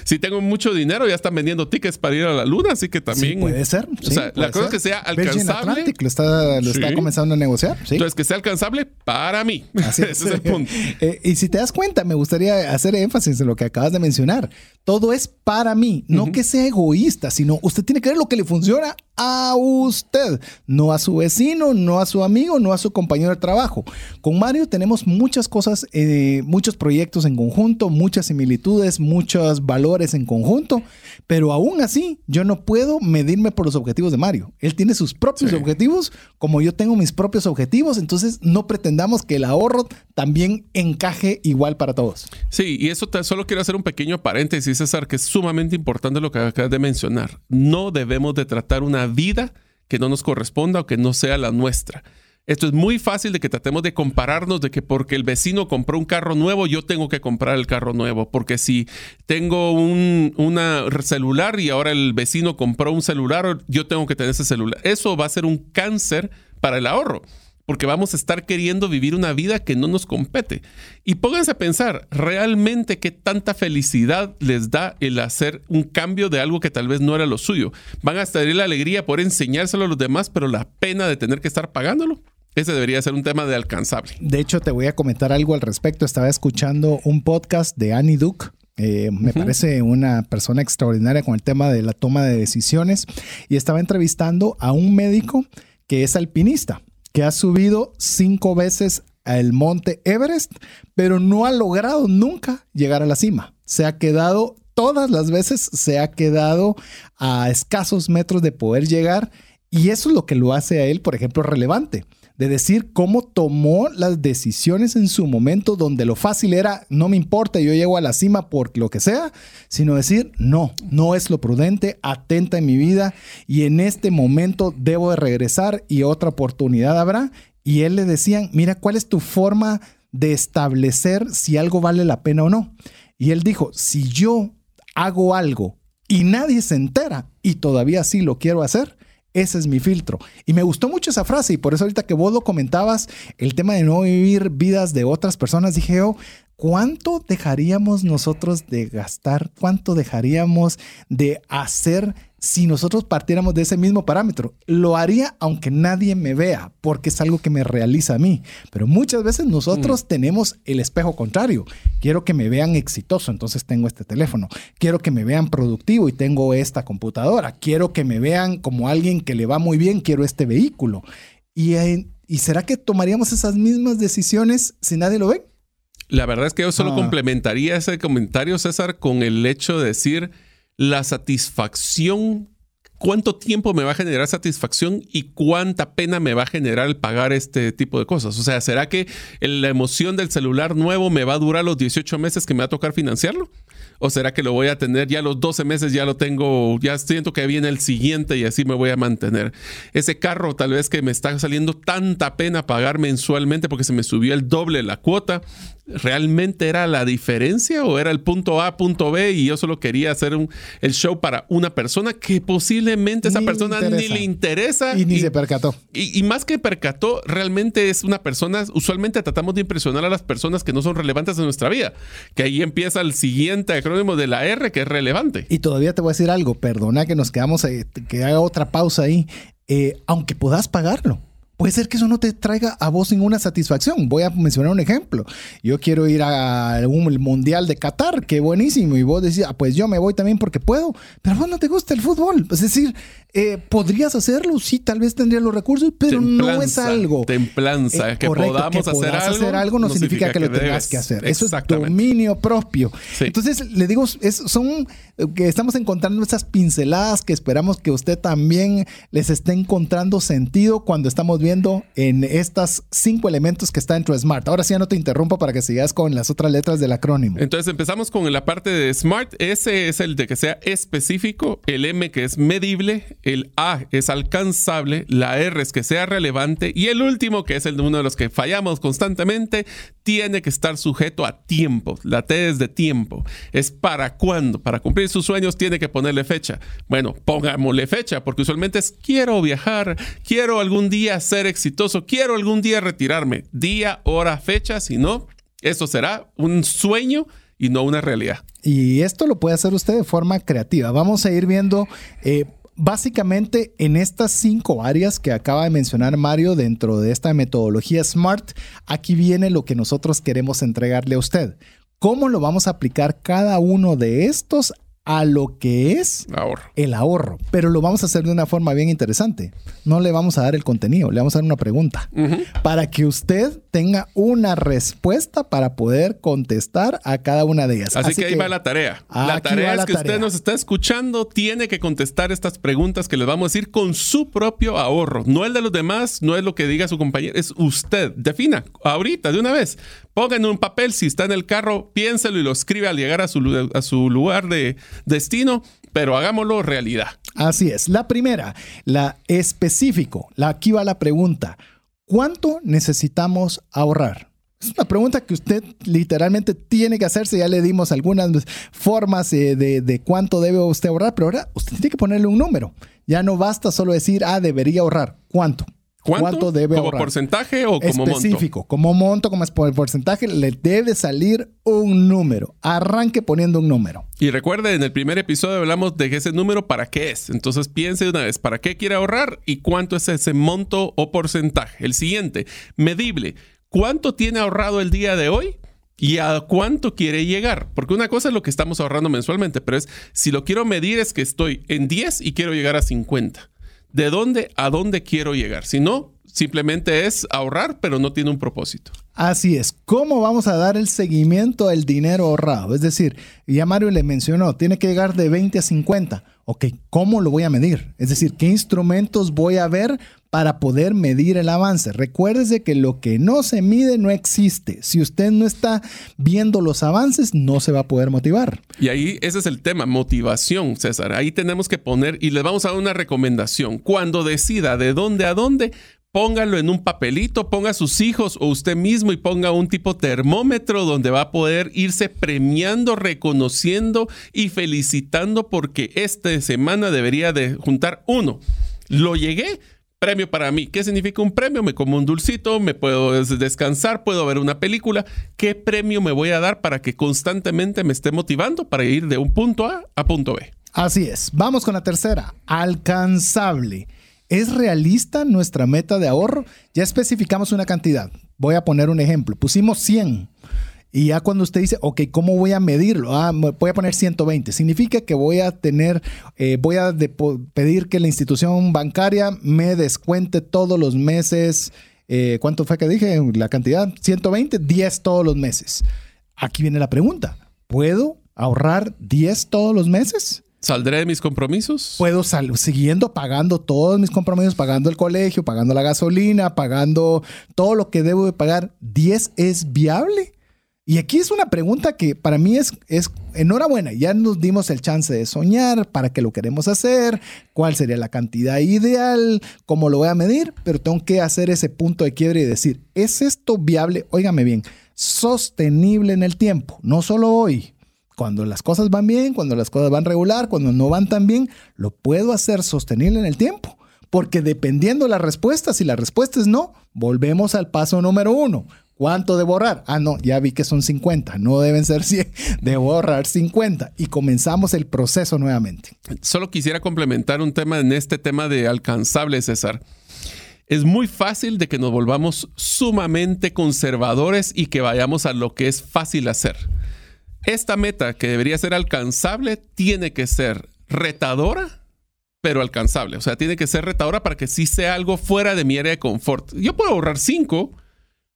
B: Si tengo mucho dinero, ya están vendiendo tickets para ir a la luna, así que también.
A: puede ser.
B: o sea, la cosa es que sea alcanzable.
A: Atlantic lo está, lo está comenzando a negociar.
B: Entonces, que sea alcanzable para mí. [LAUGHS] Así es. [LAUGHS] Ese es el punto.
A: Eh, y si te das cuenta, me gustaría hacer énfasis en lo que acabas de mencionar. Todo es para mí, no que sea egoísta, sino usted tiene que ver lo que le funciona a usted, no a su vecino, no a su amigo, no a su compañero de trabajo. Con Mario tenemos muchas cosas, eh, muchos proyectos en conjunto, muchas similitudes, muchos valores en conjunto, pero aún así yo no puedo medirme por los objetivos de Mario. Él tiene sus propios objetivos, como yo tengo mis propios objetivos, entonces no pretendamos que el ahorro también encaje igual para todos.
B: Sí, y eso solo quiero hacer un pequeño paréntesis, César, que es sumamente importante lo que acabas de mencionar. No debemos de tratar una vida que no nos corresponda o que no sea la nuestra. Esto es muy fácil de que tratemos de compararnos de que porque el vecino compró un carro nuevo, yo tengo que comprar el carro nuevo. Porque si tengo un una celular y ahora el vecino compró un celular, yo tengo que tener ese celular. Eso va a ser un cáncer para el ahorro porque vamos a estar queriendo vivir una vida que no nos compete. Y pónganse a pensar, realmente qué tanta felicidad les da el hacer un cambio de algo que tal vez no era lo suyo. Van a estar la alegría por enseñárselo a los demás, pero la pena de tener que estar pagándolo. Ese debería ser un tema de alcanzable.
A: De hecho, te voy a comentar algo al respecto. Estaba escuchando un podcast de Annie Duke, eh, me parece una persona extraordinaria con el tema de la toma de decisiones y estaba entrevistando a un médico que es alpinista que ha subido cinco veces al monte Everest, pero no ha logrado nunca llegar a la cima. Se ha quedado, todas las veces se ha quedado a escasos metros de poder llegar y eso es lo que lo hace a él, por ejemplo, relevante de decir cómo tomó las decisiones en su momento donde lo fácil era, no me importa, yo llego a la cima por lo que sea, sino decir, no, no es lo prudente, atenta en mi vida y en este momento debo de regresar y otra oportunidad habrá. Y él le decían, mira, ¿cuál es tu forma de establecer si algo vale la pena o no? Y él dijo, si yo hago algo y nadie se entera y todavía sí lo quiero hacer, ese es mi filtro. Y me gustó mucho esa frase y por eso ahorita que vos lo comentabas, el tema de no vivir vidas de otras personas, dije yo, ¿cuánto dejaríamos nosotros de gastar? ¿Cuánto dejaríamos de hacer si nosotros partiéramos de ese mismo parámetro. Lo haría aunque nadie me vea, porque es algo que me realiza a mí. Pero muchas veces nosotros mm. tenemos el espejo contrario. Quiero que me vean exitoso, entonces tengo este teléfono. Quiero que me vean productivo y tengo esta computadora. Quiero que me vean como alguien que le va muy bien, quiero este vehículo. ¿Y, ¿y será que tomaríamos esas mismas decisiones si nadie lo ve?
B: La verdad es que yo solo ah. complementaría ese comentario, César, con el hecho de decir la satisfacción, cuánto tiempo me va a generar satisfacción y cuánta pena me va a generar el pagar este tipo de cosas. O sea, ¿será que la emoción del celular nuevo me va a durar los 18 meses que me va a tocar financiarlo? ¿O será que lo voy a tener ya los 12 meses, ya lo tengo, ya siento que viene el siguiente y así me voy a mantener? Ese carro tal vez que me está saliendo tanta pena pagar mensualmente porque se me subió el doble la cuota, ¿realmente era la diferencia o era el punto A, punto B y yo solo quería hacer un, el show para una persona que posiblemente esa persona ni le interesa?
A: Y ni se percató.
B: Y, y, más que percató, realmente es una persona, usualmente tratamos de impresionar a las personas que no son relevantes en nuestra vida, que ahí empieza el siguiente acrónimo de la R que es relevante.
A: Y todavía te voy a decir algo, perdona que nos quedamos, eh, que haga otra pausa ahí, eh, aunque puedas pagarlo puede ser que eso no te traiga a vos ninguna satisfacción. Voy a mencionar un ejemplo. Yo quiero ir al Mundial de Qatar, qué buenísimo. Y vos decís, ah, pues yo me voy también porque puedo. Pero a vos no te gusta el fútbol. Es decir, eh, ¿podrías hacerlo? Sí, tal vez tendría los recursos, pero no es algo.
B: Templanza, eh, que podamos hacer,
A: algo, no, significa, que, lo tengas que hacer. Eso es dominio propio. Entonces, le digo, es, son que estamos encontrando esas pinceladas que esperamos que usted también les esté encontrando sentido cuando estamos viendo en estas cinco elementos que está dentro de Smart. Ahora sí ya no te interrumpo para que sigas con las otras letras del acrónimo.
B: Entonces empezamos con la parte de Smart. Ese es el de que sea específico, el M que es medible, el A es alcanzable, la R es que sea relevante y el último, que es el uno de los que fallamos constantemente, tiene que estar sujeto a tiempo. La T es de tiempo. Es para cuándo. Para cumplir sus sueños tiene que ponerle fecha. Bueno, pongámosle fecha, porque usualmente es quiero viajar, quiero algún día ser exitoso, quiero algún día retirarme. Día, hora, fecha, si no, eso será un sueño y no una realidad.
A: Y esto lo puede hacer usted de forma creativa. Vamos a ir viendo eh, básicamente en estas cinco áreas que acaba de mencionar Mario dentro de esta metodología SMART, aquí viene lo que nosotros queremos entregarle a usted. ¿Cómo lo vamos a aplicar cada uno de estos a lo que es el ahorro. Pero lo vamos a hacer de una forma bien interesante. No le vamos a dar el contenido, le vamos a dar una pregunta para que usted tenga una respuesta para poder contestar a cada una de ellas.
B: Así, que, ahí va la tarea. La tarea es que usted nos está escuchando, tiene que contestar estas preguntas que les vamos a decir con su propio ahorro. No el de los demás, no es lo que diga su compañero, es usted. Defina ahorita, de una vez. Ponga en un papel, si está en el carro, piénselo y lo escribe al llegar a su, lugar de destino, pero hagámoslo realidad.
A: Así es. La primera, la específico. La, aquí va la pregunta. ¿Cuánto necesitamos ahorrar? Es una pregunta que usted literalmente tiene que hacerse. Ya le dimos algunas formas de, de, cuánto debe usted ahorrar, pero ahora usted tiene que ponerle un número. Ya no basta solo decir, ah, debería ahorrar. ¿Cuánto?
B: ¿Cuánto, debe ¿Como porcentaje o como
A: Específico, como monto, como porcentaje, le debe salir un número. Arranque poniendo un número.
B: Y recuerde, en el primer episodio hablamos de ese número para qué es. Entonces piense una vez, ¿para qué quiere ahorrar y cuánto es ese monto o porcentaje? El siguiente, medible. ¿Cuánto tiene ahorrado el día de hoy? ¿Y a cuánto quiere llegar? Porque una cosa es lo que estamos ahorrando mensualmente, pero es si lo quiero medir es que estoy en 10 y quiero llegar a 50 de dónde a dónde quiero llegar. Si no, simplemente es ahorrar, pero no tiene un propósito.
A: Así es. ¿Cómo vamos a dar el seguimiento al dinero ahorrado? Es decir, ya Mario le mencionó, tiene que llegar de 20 a 50. Ok, ¿cómo lo voy a medir? Es decir, ¿qué instrumentos voy a ver para poder medir el avance. Recuérdese que lo que no se mide no existe. Si usted no está viendo los avances, no se va a poder motivar.
B: Y ahí ese es el tema, motivación, César. Ahí tenemos que poner y les vamos a dar una recomendación. Cuando decida de dónde a dónde, póngalo en un papelito, ponga a sus hijos o usted mismo y ponga un tipo termómetro donde va a poder irse premiando, reconociendo y felicitando porque esta semana debería de juntar uno. Lo llegué, premio para mí. ¿Qué significa un premio? Me como un dulcito, me puedo descansar, puedo ver una película. ¿Qué premio me voy a dar para que constantemente me esté motivando para ir de un punto A a punto B?
A: Así es. Vamos con la tercera. Alcanzable. ¿Es realista nuestra meta de ahorro? Ya especificamos una cantidad. Voy a poner un ejemplo. Pusimos 100. Y ya cuando usted dice, ok, ¿cómo voy a medirlo? Ah, voy a poner 120. Significa que voy a tener, eh, voy a pedir que la institución bancaria me descuente todos los meses. Eh, ¿Cuánto fue que dije? La cantidad, 120, 10 todos los meses. Aquí viene la pregunta. ¿Puedo ahorrar 10 todos los meses?
B: ¿Saldré de mis compromisos?
A: Puedo salir siguiendo pagando todos mis compromisos, pagando el colegio, pagando la gasolina, pagando todo lo que debo de pagar. ¿10 es viable? Y aquí es una pregunta que para mí es, enhorabuena, ya nos dimos el chance de soñar, para qué lo queremos hacer, cuál sería la cantidad ideal, cómo lo voy a medir, pero tengo que hacer ese punto de quiebre y decir, ¿es esto viable? Óigame bien, sostenible en el tiempo, no solo hoy. Cuando las cosas van bien, cuando las cosas van regular, cuando no van tan bien, lo puedo hacer sostenible en el tiempo. Porque dependiendo la respuesta, si la respuesta es no, volvemos al paso número uno. ¿Cuánto de borrar? Ah, no, ya vi que son 50, no deben ser 100, de borrar 50 y comenzamos el proceso nuevamente.
B: Solo quisiera complementar un tema en este tema de alcanzable, César. Es muy fácil de que nos volvamos sumamente conservadores y que vayamos a lo que es fácil hacer. Esta meta que debería ser alcanzable tiene que ser retadora, pero alcanzable. O sea, tiene que ser retadora para que sí sea algo fuera de mi área de confort. Yo puedo ahorrar 5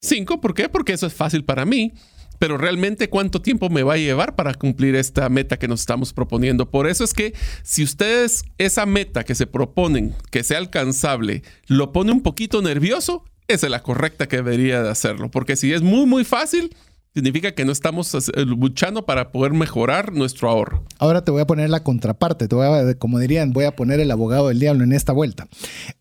B: Cinco, ¿por qué? Porque eso es fácil para mí. Pero realmente cuánto tiempo me va a llevar para cumplir esta meta que nos estamos proponiendo. Por eso es que si ustedes esa meta que se proponen, que sea alcanzable, lo pone un poquito nervioso, esa es la correcta que debería de hacerlo. Porque si es muy, muy fácil, significa que no estamos eh, luchando para poder mejorar nuestro ahorro.
A: Ahora te voy a poner la contraparte, te voy a, como dirían, voy a poner el abogado del diablo en esta vuelta.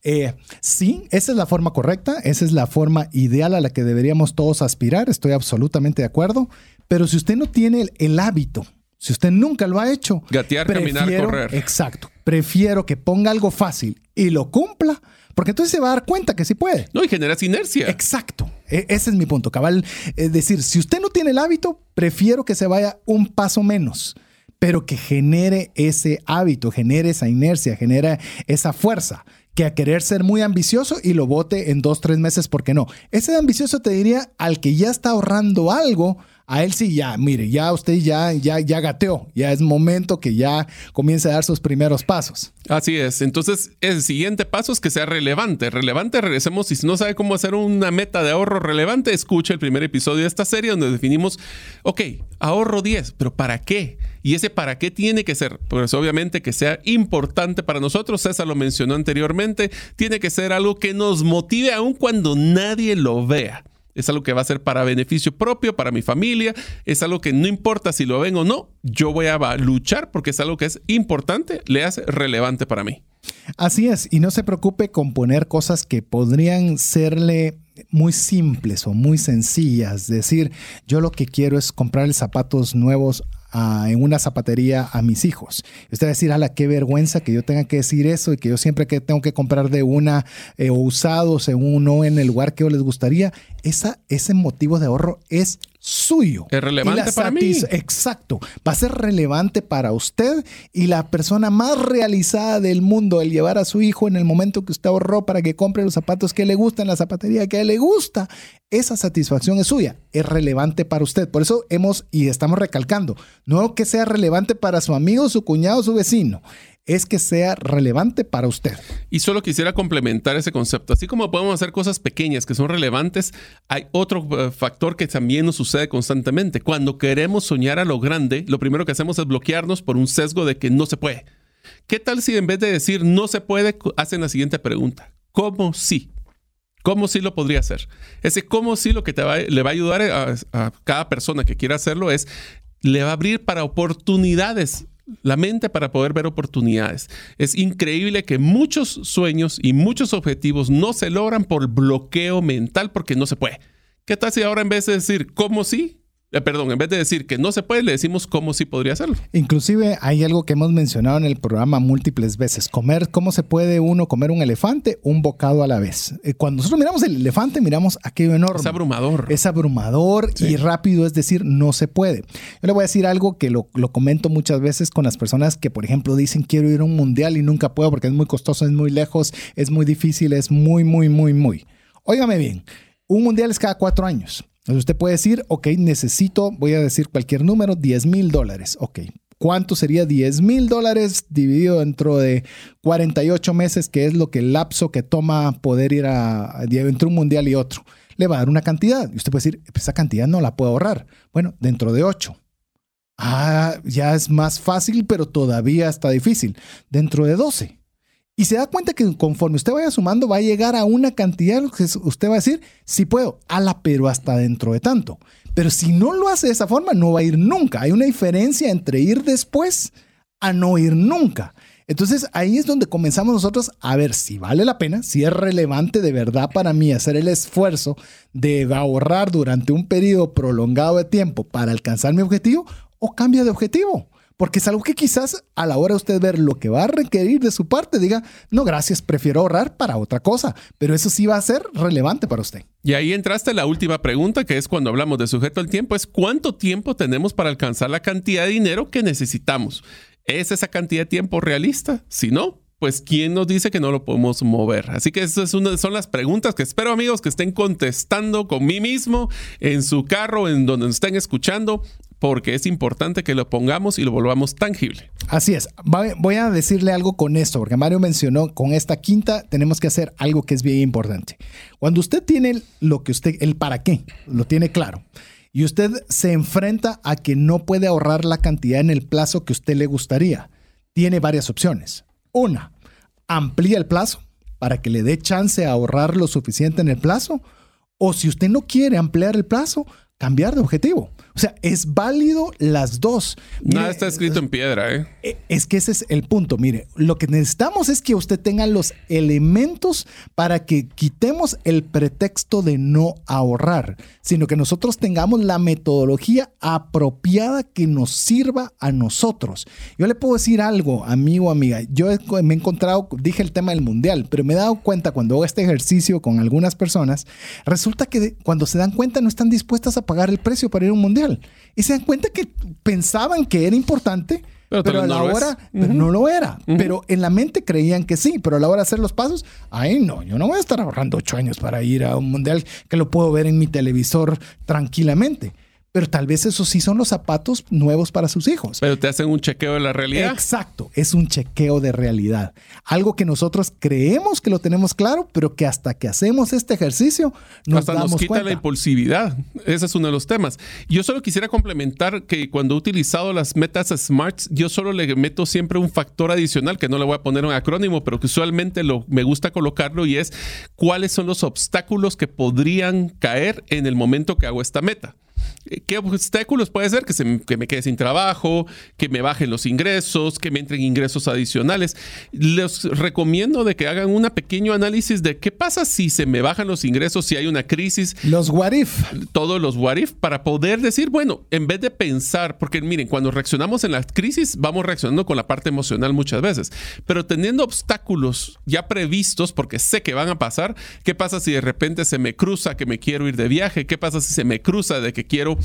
A: Eh, sí, esa es la forma correcta, esa es la forma ideal a la que deberíamos todos aspirar, estoy absolutamente de acuerdo, pero si usted no tiene el, hábito, si usted nunca lo ha hecho,
B: gatear, caminar, correr.
A: Exacto. Prefiero que ponga algo fácil y lo cumpla porque entonces se va a dar cuenta que sí puede.
B: No, y generas inercia.
A: Exacto. E, ese es mi punto, cabal. Es decir, si usted no tiene el hábito, prefiero que se vaya un paso menos, pero que genere ese hábito, genere esa inercia, genere esa fuerza que a querer ser muy ambicioso y lo vote en dos, tres meses, ¿por qué no? Ese ambicioso te diría al que ya está ahorrando algo, a él sí ya, mire, ya usted ya, ya, ya gateó, ya es momento que ya comience a dar sus primeros pasos.
B: Así es. Entonces, el siguiente paso es que sea relevante. Relevante, regresemos. Y si no sabe cómo hacer una meta de ahorro relevante, escuche el primer episodio de esta serie donde definimos, ok, ahorro 10, pero ¿para qué? Y ese para qué tiene que ser, pues obviamente que sea importante para nosotros, César lo mencionó anteriormente, tiene que ser algo que nos motive aun cuando nadie lo vea es algo que va a ser para beneficio propio, para mi familia, es algo que no importa si lo ven o no, yo voy a luchar porque es algo que es importante, le hace relevante para mí.
A: Así es, y no se preocupe con poner cosas que podrían serle muy simples o muy sencillas. Decir, yo lo que quiero es comprarle zapatos nuevos en una zapatería a mis hijos. Usted va a decir, ala, qué vergüenza que yo tenga que decir eso y que yo siempre que tengo que comprar de una eh, o usado según no en el lugar que yo les gustaría. Esa, ese motivo de ahorro es suyo.
B: Es relevante para mí.
A: Exacto. Va a ser relevante para usted y la persona más realizada del mundo el llevar a su hijo en el momento que usted ahorró para que compre los zapatos que le gustan, la zapatería que le gusta. Esa satisfacción es suya. Es relevante para usted. Por eso hemos y estamos recalcando, no que sea relevante para su amigo, su cuñado, su vecino es que sea relevante para usted.
B: Y solo quisiera complementar ese concepto. Así como podemos hacer cosas pequeñas que son relevantes, hay otro eh, factor que también nos sucede constantemente. Cuando queremos soñar a lo grande, lo primero que hacemos es bloquearnos por un sesgo de que no se puede. ¿Qué tal si en vez de decir no se puede, hacen la siguiente pregunta? ¿Cómo sí? ¿Cómo sí lo podría hacer? Ese cómo sí lo que le va a ayudar a, a cada persona que quiera hacerlo es, le va a abrir para oportunidades la mente para poder ver oportunidades. Es increíble que muchos sueños y muchos objetivos no se logran por bloqueo mental porque no se puede. ¿Qué tal si ahora en vez de decir cómo sí, Eh, perdón, en vez de decir que no se puede, le decimos cómo sí podría hacerlo.
A: Inclusive hay algo que hemos mencionado en el programa múltiples veces, comer, cómo se puede uno comer un elefante un bocado a la vez. Eh, cuando nosotros miramos el elefante, miramos aquello enorme.
B: Es abrumador.
A: Es abrumador y rápido, es decir, no se puede. Yo le voy a decir algo que lo, lo comento muchas veces con las personas que, por ejemplo, dicen quiero ir a un mundial y nunca puedo porque es muy costoso, es muy lejos, es muy difícil, es muy, muy, muy, muy. Óigame bien, un mundial es cada cuatro años. Entonces usted puede decir, ok, necesito, voy a decir cualquier número, 10 mil dólares. Ok, ¿cuánto sería 10 mil dólares dividido dentro de 48 meses, que es lo que el lapso que toma poder ir a, entre un mundial y otro? Le va a dar una cantidad. Y usted puede decir, esa cantidad no la puedo ahorrar. Bueno, dentro de 8. Ah, ya es más fácil, pero todavía está difícil. Dentro de 12. Y se da cuenta que conforme usted vaya sumando, va a llegar a una cantidad que usted va a decir, sí puedo, ala, pero hasta dentro de tanto. Pero si no lo hace de esa forma, no va a ir nunca. Hay una diferencia entre ir después a no ir nunca. Entonces ahí es donde comenzamos nosotros a ver si vale la pena, si es relevante de verdad para mí hacer el esfuerzo de ahorrar durante un periodo prolongado de tiempo para alcanzar mi objetivo o cambia de objetivo porque es algo que quizás a la hora de usted ver lo que va a requerir de su parte, diga, no, gracias, prefiero ahorrar para otra cosa, pero eso sí va a ser relevante para usted.
B: Y ahí entraste la última pregunta, que es cuando hablamos de sujeto al tiempo, es cuánto tiempo tenemos para alcanzar la cantidad de dinero que necesitamos. ¿Es esa cantidad de tiempo realista? Si no, pues ¿quién nos dice que no lo podemos mover? Así que esas son las preguntas que espero amigos que estén contestando con mí mismo en su carro, en donde nos estén escuchando porque es importante que lo pongamos y lo volvamos tangible.
A: Así es. Voy a decirle algo con esto, porque Mario mencionó, con esta quinta tenemos que hacer algo que es bien importante. Cuando usted tiene lo que usted, el para qué, lo tiene claro, y usted se enfrenta a que no puede ahorrar la cantidad en el plazo que usted le gustaría, tiene varias opciones. Una, amplía el plazo para que le dé chance a ahorrar lo suficiente en el plazo. O si usted no quiere ampliar el plazo, cambiar de objetivo. O sea, es válido las dos.
B: Nada está escrito en piedra, ¿eh?
A: ¿eh? Es que ese es el punto. Mire, lo que necesitamos es que usted tenga los elementos para que quitemos el pretexto de no ahorrar, sino que nosotros tengamos la metodología apropiada que nos sirva a nosotros. Yo le puedo decir algo, amigo, amiga. Yo me he encontrado, dije el tema del mundial, pero me he dado cuenta cuando hago este ejercicio con algunas personas, resulta que cuando se dan cuenta no están dispuestas a pagar el precio para ir a un mundial. Y se dan cuenta que pensaban que era importante, pero, a la hora no lo era. Pero en la mente creían que sí, pero a la hora de hacer los pasos, ay no, yo no voy a estar ahorrando ocho años para ir a un mundial que lo puedo ver en mi televisor tranquilamente pero tal vez esos sí son los zapatos nuevos para sus hijos.
B: Pero te hacen un chequeo de la realidad.
A: Exacto, es un chequeo de realidad. Algo que nosotros creemos que lo tenemos claro, pero que hasta que hacemos este ejercicio nos hasta nos quita
B: la impulsividad. Ese es uno de los temas. Yo solo quisiera complementar que cuando he utilizado las metas SMART, yo solo le meto siempre un factor adicional que no le voy a poner un acrónimo, pero que usualmente lo, me gusta colocarlo y es cuáles son los obstáculos que podrían caer en el momento que hago esta meta. ¿Qué obstáculos puede ser? Que, se, me quede sin trabajo, que me bajen los ingresos, que me entren ingresos adicionales. Les recomiendo de que hagan un pequeño análisis de qué pasa si se me bajan los ingresos, si hay una crisis.
A: Los what if.
B: Todos los what if para poder decir, bueno, en vez de pensar, porque miren, cuando reaccionamos en la crisis, vamos reaccionando con la parte emocional muchas veces, pero teniendo obstáculos ya previstos, porque sé que van a pasar, ¿qué pasa si de repente se me cruza que me quiero ir de viaje? ¿Qué pasa si se me cruza de que quiero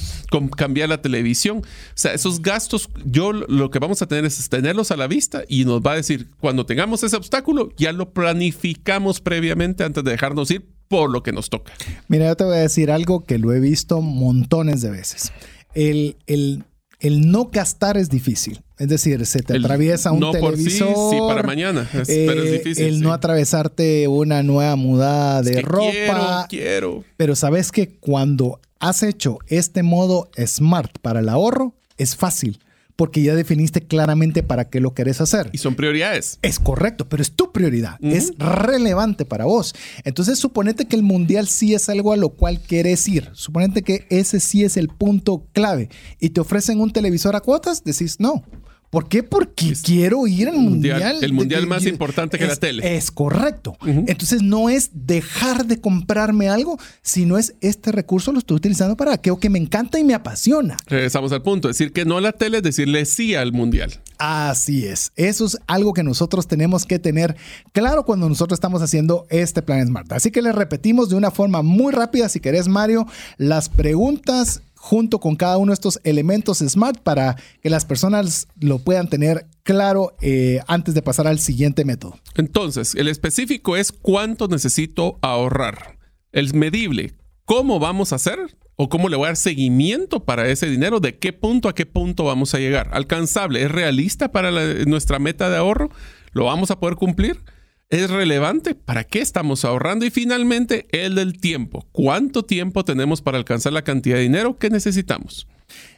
B: cambiar la televisión. O sea, esos gastos, yo lo que vamos a tener es tenerlos a la vista y nos va a decir, cuando tengamos ese obstáculo, ya lo planificamos previamente antes de dejarnos ir por lo que nos toca.
A: Mira, yo te voy a decir algo que lo he visto montones de veces. El, el, el no gastar es difícil. Es decir, se te atraviesa un no televisor.
B: Por sí, sí, para mañana. pero es eh, difícil.
A: El no atravesarte una nueva mudada de ropa.
B: Quiero, quiero.
A: Pero sabes que cuando has hecho este modo smart para el ahorro, es fácil porque ya definiste claramente para qué lo querés hacer.
B: Y son prioridades.
A: Es correcto, pero es tu prioridad, es relevante para vos. Entonces, suponete que el mundial sí es algo a lo cual querés ir. Suponete que ese sí es el punto clave y te ofrecen un televisor a cuotas, decís no ¿Por qué? Porque quiero ir al mundial.
B: el mundial más importante que la tele.
A: Es correcto. Entonces no es dejar de comprarme algo, sino es este recurso lo estoy utilizando para aquello que me encanta y me apasiona.
B: Regresamos al punto. Decir que no a la tele es decirle sí al mundial.
A: Así es. Eso es algo que nosotros tenemos que tener claro cuando nosotros estamos haciendo este plan Smart. Así que le repetimos de una forma muy rápida, si querés, Mario, las preguntas junto con cada uno de estos elementos SMART para que las personas lo puedan tener claro eh, antes de pasar al siguiente método.
B: Entonces, el específico es cuánto necesito ahorrar. El medible, ¿cómo vamos a hacer? ¿O cómo le voy a dar seguimiento para ese dinero? ¿De qué punto a qué punto vamos a llegar? ¿Alcanzable? ¿Es realista para nuestra meta de ahorro? ¿Lo vamos a poder cumplir? Es relevante, para qué estamos ahorrando y finalmente el del tiempo. ¿Cuánto tiempo tenemos para alcanzar la cantidad de dinero que necesitamos?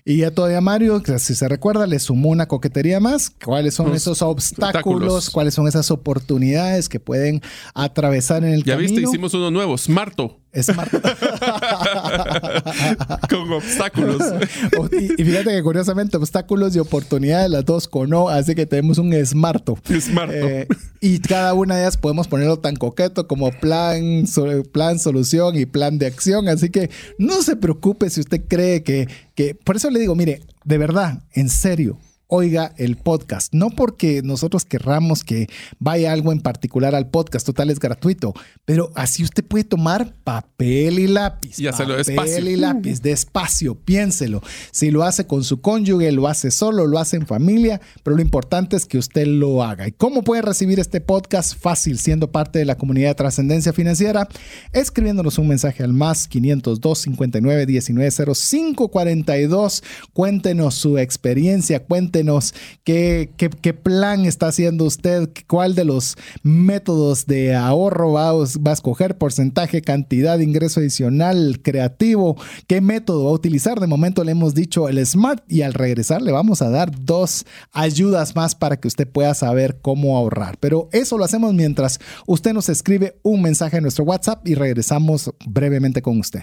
A: Y ya todavía Mario, si se recuerda, le sumó una coquetería más. ¿Cuáles son esos obstáculos, ¿Cuáles son esas oportunidades que pueden atravesar en el camino?
B: Ya viste, hicimos uno nuevo, Smarto.
A: Smarto. [LAUGHS]
B: con obstáculos. [LAUGHS]
A: y, fíjate que curiosamente obstáculos y oportunidades, las dos con O, así que tenemos un Smarto.
B: Smarto. Eh,
A: y cada una de ellas podemos ponerlo tan coqueto como plan, plan, solución y plan de acción. Así que no se preocupe si usted cree que, que por eso le digo, mire, de verdad, en serio, oiga el podcast. No porque nosotros querramos que vaya algo en particular al podcast, total es gratuito, pero así usted puede tomar papel y lápiz.
B: Y hacerlo
A: papel y lápiz, despacio, piénselo. Si lo hace con su cónyuge, lo hace solo, lo hace en familia, pero lo importante es que usted lo haga. ¿Y cómo puede recibir este podcast? Fácil, siendo parte de la comunidad de trascendencia financiera, escribiéndonos un mensaje al más 502 59 19 05 42. Cuéntenos su experiencia, cuéntenos qué, plan está haciendo usted, cuál de los métodos de ahorro va, va, a escoger, porcentaje, cantidad, ingreso adicional, creativo, qué método va a utilizar. De momento le hemos dicho el Smart y al regresar le vamos a dar dos ayudas más para que usted pueda saber cómo ahorrar. Pero eso lo hacemos mientras usted nos escribe un mensaje en nuestro WhatsApp y regresamos brevemente con usted.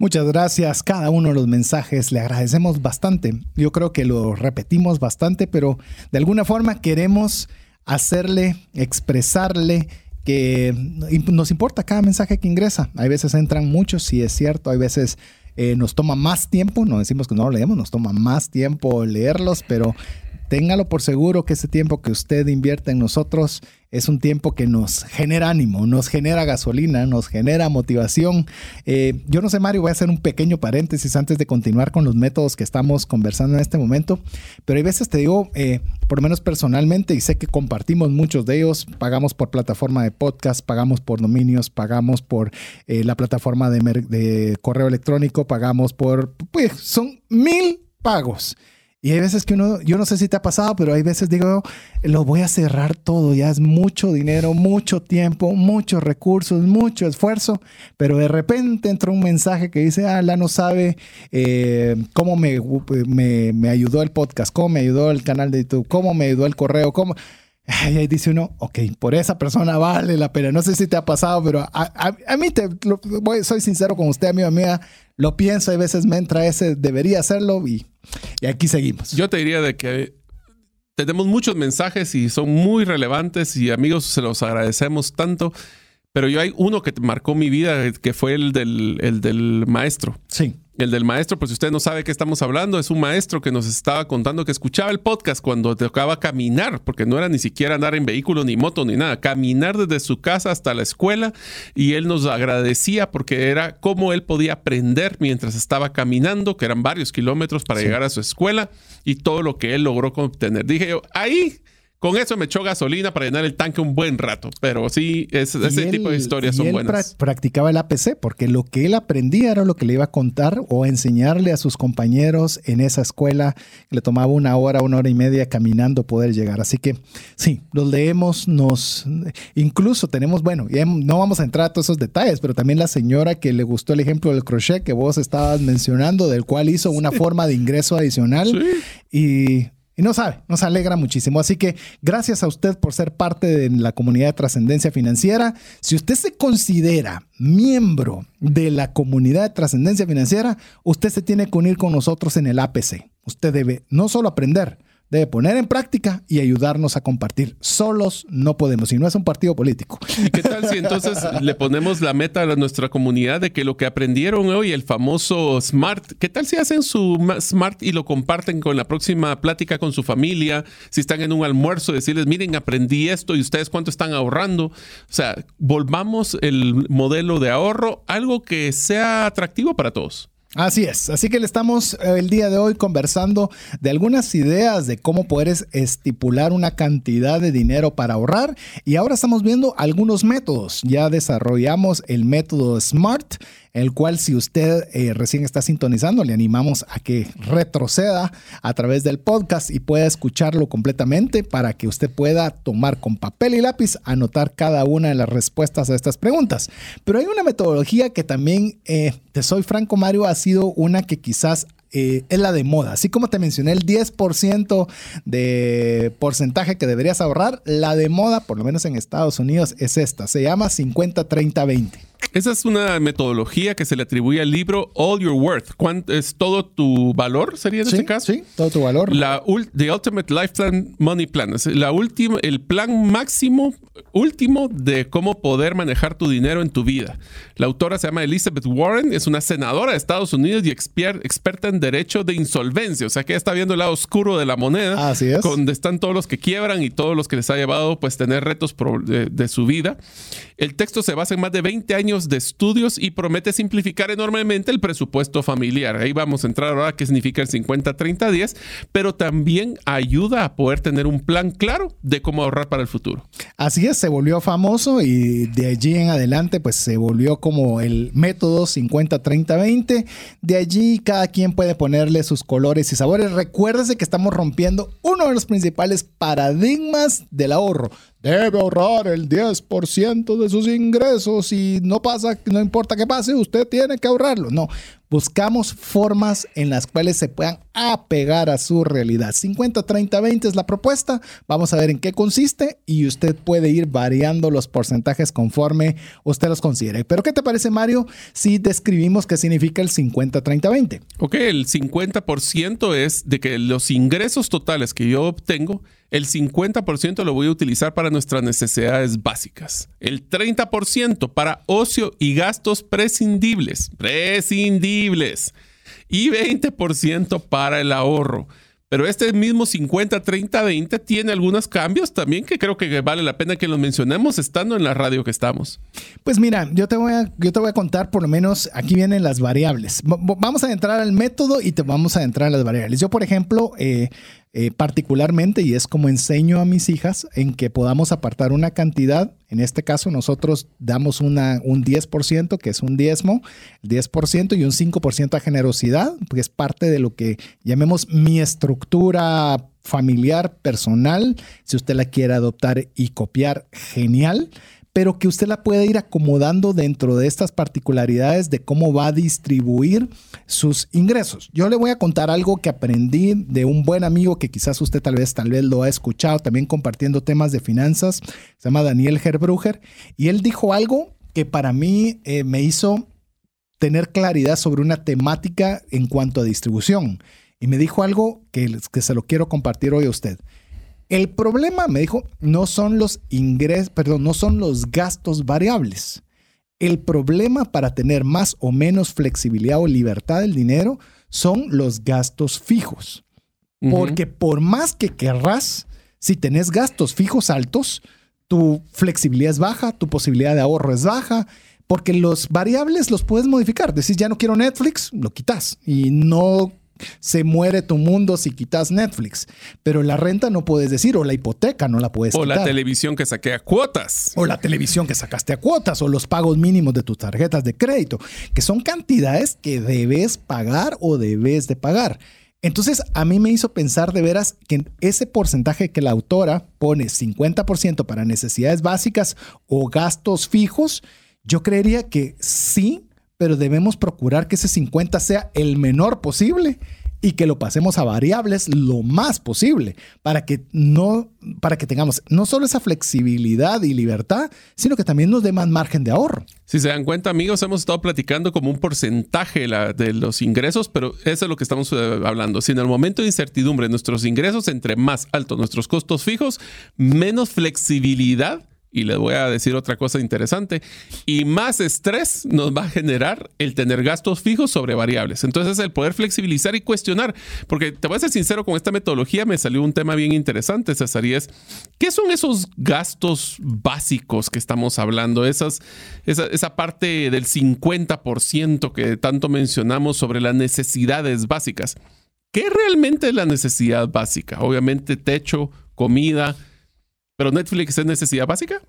A: Muchas gracias. Cada uno de los mensajes le agradecemos bastante. Yo creo que lo repetimos bastante, pero de alguna forma queremos hacerle, expresarle que nos importa cada mensaje que ingresa. Hay veces entran muchos, sí es cierto, hay veces eh, nos toma más tiempo, no decimos que no lo leemos, nos toma más tiempo leerlos, pero téngalo por seguro que ese tiempo que usted invierte en nosotros es un tiempo que nos genera ánimo, nos genera gasolina, nos genera motivación. Eh, yo no sé, Mario, voy a hacer un pequeño paréntesis antes de continuar con los métodos que estamos conversando en este momento, pero hay veces te digo, eh, por lo menos personalmente, y sé que compartimos muchos de ellos, pagamos por plataforma de podcast, pagamos por dominios, pagamos por eh, la plataforma de, de correo electrónico, pagamos por, pues son mil pagos. Y hay veces que uno, yo no sé si te ha pasado, pero hay veces digo, lo voy a cerrar todo, ya es mucho dinero, mucho tiempo, muchos recursos, mucho esfuerzo, pero de repente entra un mensaje que dice, ah, la no sabe eh, cómo me, me, me, ayudó el podcast, cómo me ayudó el canal de YouTube, cómo me ayudó el correo, cómo... Y ahí dice uno, ok, por esa persona vale la pena. No sé si te ha pasado, pero a, a, mí te, voy, soy sincero con usted, amigo mía, lo pienso, hay veces me entra ese, debería hacerlo y, y aquí seguimos.
B: Yo te diría de que tenemos muchos mensajes y son muy relevantes y amigos, se los agradecemos tanto. Pero yo hay uno que marcó mi vida, que fue el del, el del maestro.
A: Sí.
B: El del maestro, pues si usted no sabe qué estamos hablando, es un maestro que nos estaba contando que escuchaba el podcast cuando tocaba caminar, porque no era ni siquiera andar en vehículo, ni moto, ni nada, caminar desde su casa hasta la escuela y él nos agradecía porque era cómo él podía aprender mientras estaba caminando, que eran varios kilómetros para llegar a su escuela y todo lo que él logró obtener. Dije yo, ahí con eso me echó gasolina para llenar el tanque un buen rato, pero sí, ese tipo de historias son buenas.
A: practicaba el APC porque lo que él aprendía era lo que le iba a contar o enseñarle a sus compañeros en esa escuela. Le tomaba una hora, una hora y media caminando poder llegar. Así que sí, los leemos, nos incluso tenemos, bueno, no vamos a entrar a todos esos detalles, pero también la señora que le gustó el ejemplo del crochet que vos estabas mencionando, del cual hizo una forma de ingreso adicional. Y y no sabe, nos alegra muchísimo. Así que gracias a usted por ser parte de la comunidad de trascendencia financiera. Si usted se considera miembro de la comunidad de trascendencia financiera, usted se tiene que unir con nosotros en el APC. Usted debe no solo aprender, debe poner en práctica y ayudarnos a compartir. Solos no podemos, y no es un partido político.
B: ¿Y qué tal si entonces [LAUGHS] le ponemos la meta a nuestra comunidad de que lo que aprendieron hoy, el famoso SMART, qué tal si hacen su SMART y lo comparten con la próxima plática con su familia? Si están en un almuerzo, decirles, miren, aprendí esto y ustedes cuánto están ahorrando. O sea, volvamos el modelo de ahorro algo que sea atractivo para todos.
A: Así es, así que le estamos eh, el día de hoy conversando de algunas ideas de cómo poder estipular una cantidad de dinero para ahorrar y ahora estamos viendo algunos métodos. Ya desarrollamos el método SMART el cual si usted eh, recién está sintonizando, le animamos a que retroceda a través del podcast y pueda escucharlo completamente para que usted pueda tomar con papel y lápiz, anotar cada una de las respuestas a estas preguntas. Pero hay una metodología que también, eh, te soy franco Mario, ha sido una que quizás eh, es la de moda. Así como te mencioné el 10% de porcentaje que deberías ahorrar, la de moda, por lo menos en Estados Unidos, es esta. Se llama 50-30-20.
B: Esa es una metodología que se le atribuye al libro All Your Worth. ¿Cuánto es todo tu valor? ¿Sería en este caso?
A: Sí, todo tu valor.
B: La The Ultimate Lifetime Money Plan. Es la última, el plan máximo, último de cómo poder manejar tu dinero en tu vida. La autora se llama Elizabeth Warren, es una senadora de Estados Unidos y experta en derecho de insolvencia. O sea que está viendo el lado oscuro de la moneda.
A: Así es.
B: Donde están todos los que quiebran y todos los que les ha llevado pues tener retos de su vida. El texto se basa en más de 20 años de estudios y promete simplificar enormemente el presupuesto familiar. Ahí vamos a entrar ahora qué significa el 50-30-10, pero también ayuda a poder tener un plan claro de cómo ahorrar para el futuro.
A: Así es, se volvió famoso y de allí en adelante pues se volvió como el método 50-30-20. De allí cada quien puede ponerle sus colores y sabores. Recuérdese que estamos rompiendo uno de los principales paradigmas del ahorro debe ahorrar el 10% de sus ingresos y no pasa, no importa qué pase, usted tiene que ahorrarlo. No, buscamos formas en las cuales se puedan apegar a su realidad. 50, 30, 20 es la propuesta. Vamos a ver en qué consiste y usted puede ir variando los porcentajes conforme usted los considere. Pero ¿qué te parece, Mario, si describimos qué significa el 50, 30, 20?
B: Ok, el 50% es de que los ingresos totales que yo obtengo el 50% lo voy a utilizar para nuestras necesidades básicas. El 30% para ocio y gastos prescindibles. Prescindibles. Y 20% para el ahorro. Pero este mismo 50, 30, 20 tiene algunos cambios también que creo que vale la pena que los mencionemos estando en la radio que estamos.
A: Pues mira, yo te voy a, yo te voy a contar por lo menos, aquí vienen las variables. vamos a entrar al método y te vamos a entrar a las variables. Yo, por ejemplo, eh, eh, particularmente, y es como enseño a mis hijas, en que podamos apartar una cantidad. En este caso, nosotros damos una, un 10%, que es un diezmo, 10% y un 5% a generosidad, porque es parte de lo que llamemos mi estructura familiar, personal. Si usted la quiere adoptar y copiar, genial pero que usted la pueda ir acomodando dentro de estas particularidades de cómo va a distribuir sus ingresos. Yo le voy a contar algo que aprendí de un buen amigo que quizás usted tal vez, tal vez lo ha escuchado también compartiendo temas de finanzas, se llama Daniel Herbruger, y él dijo algo que para mí eh, me hizo tener claridad sobre una temática en cuanto a distribución. Y me dijo algo que, que se lo quiero compartir hoy a usted. El problema, me dijo, no son los ingresos, perdón, no son los gastos variables. El problema para tener más o menos flexibilidad o libertad del dinero son los gastos fijos. Porque por más que querrás, si tenés gastos fijos altos, tu flexibilidad es baja, tu posibilidad de ahorro es baja, porque los variables los puedes modificar. Decís, ya no quiero Netflix, lo quitas y no se muere tu mundo si quitas Netflix. Pero la renta no puedes decir, o la hipoteca no la puedes
B: o
A: quitar.
B: O la televisión que saqué a cuotas.
A: O la televisión que sacaste a cuotas, o los pagos mínimos de tus tarjetas de crédito, que son cantidades que debes pagar o debes de pagar. Entonces, a mí me hizo pensar de veras que ese porcentaje que la autora pone 50% para necesidades básicas o gastos fijos, yo creería que sí pero debemos procurar que ese 50 sea el menor posible y que lo pasemos a variables lo más posible para que no para que tengamos no solo esa flexibilidad y libertad, sino que también nos dé más margen de ahorro.
B: Si se dan cuenta, amigos, hemos estado platicando como un porcentaje de los ingresos, pero eso es lo que estamos eh, hablando. Si en el momento de incertidumbre nuestros ingresos entre más altos nuestros costos fijos, menos flexibilidad y les voy a decir otra cosa interesante, y más estrés nos va a generar el tener gastos fijos sobre variables. Entonces, el poder flexibilizar y cuestionar, porque te voy a ser sincero, con esta metodología me salió un tema bien interesante, César, y ¿qué son esos gastos básicos que estamos hablando? Esas, esa, esa parte del 50% que tanto mencionamos sobre las necesidades básicas. ¿Qué realmente es la necesidad básica? Obviamente, techo, comida, pero Netflix es necesidad básica.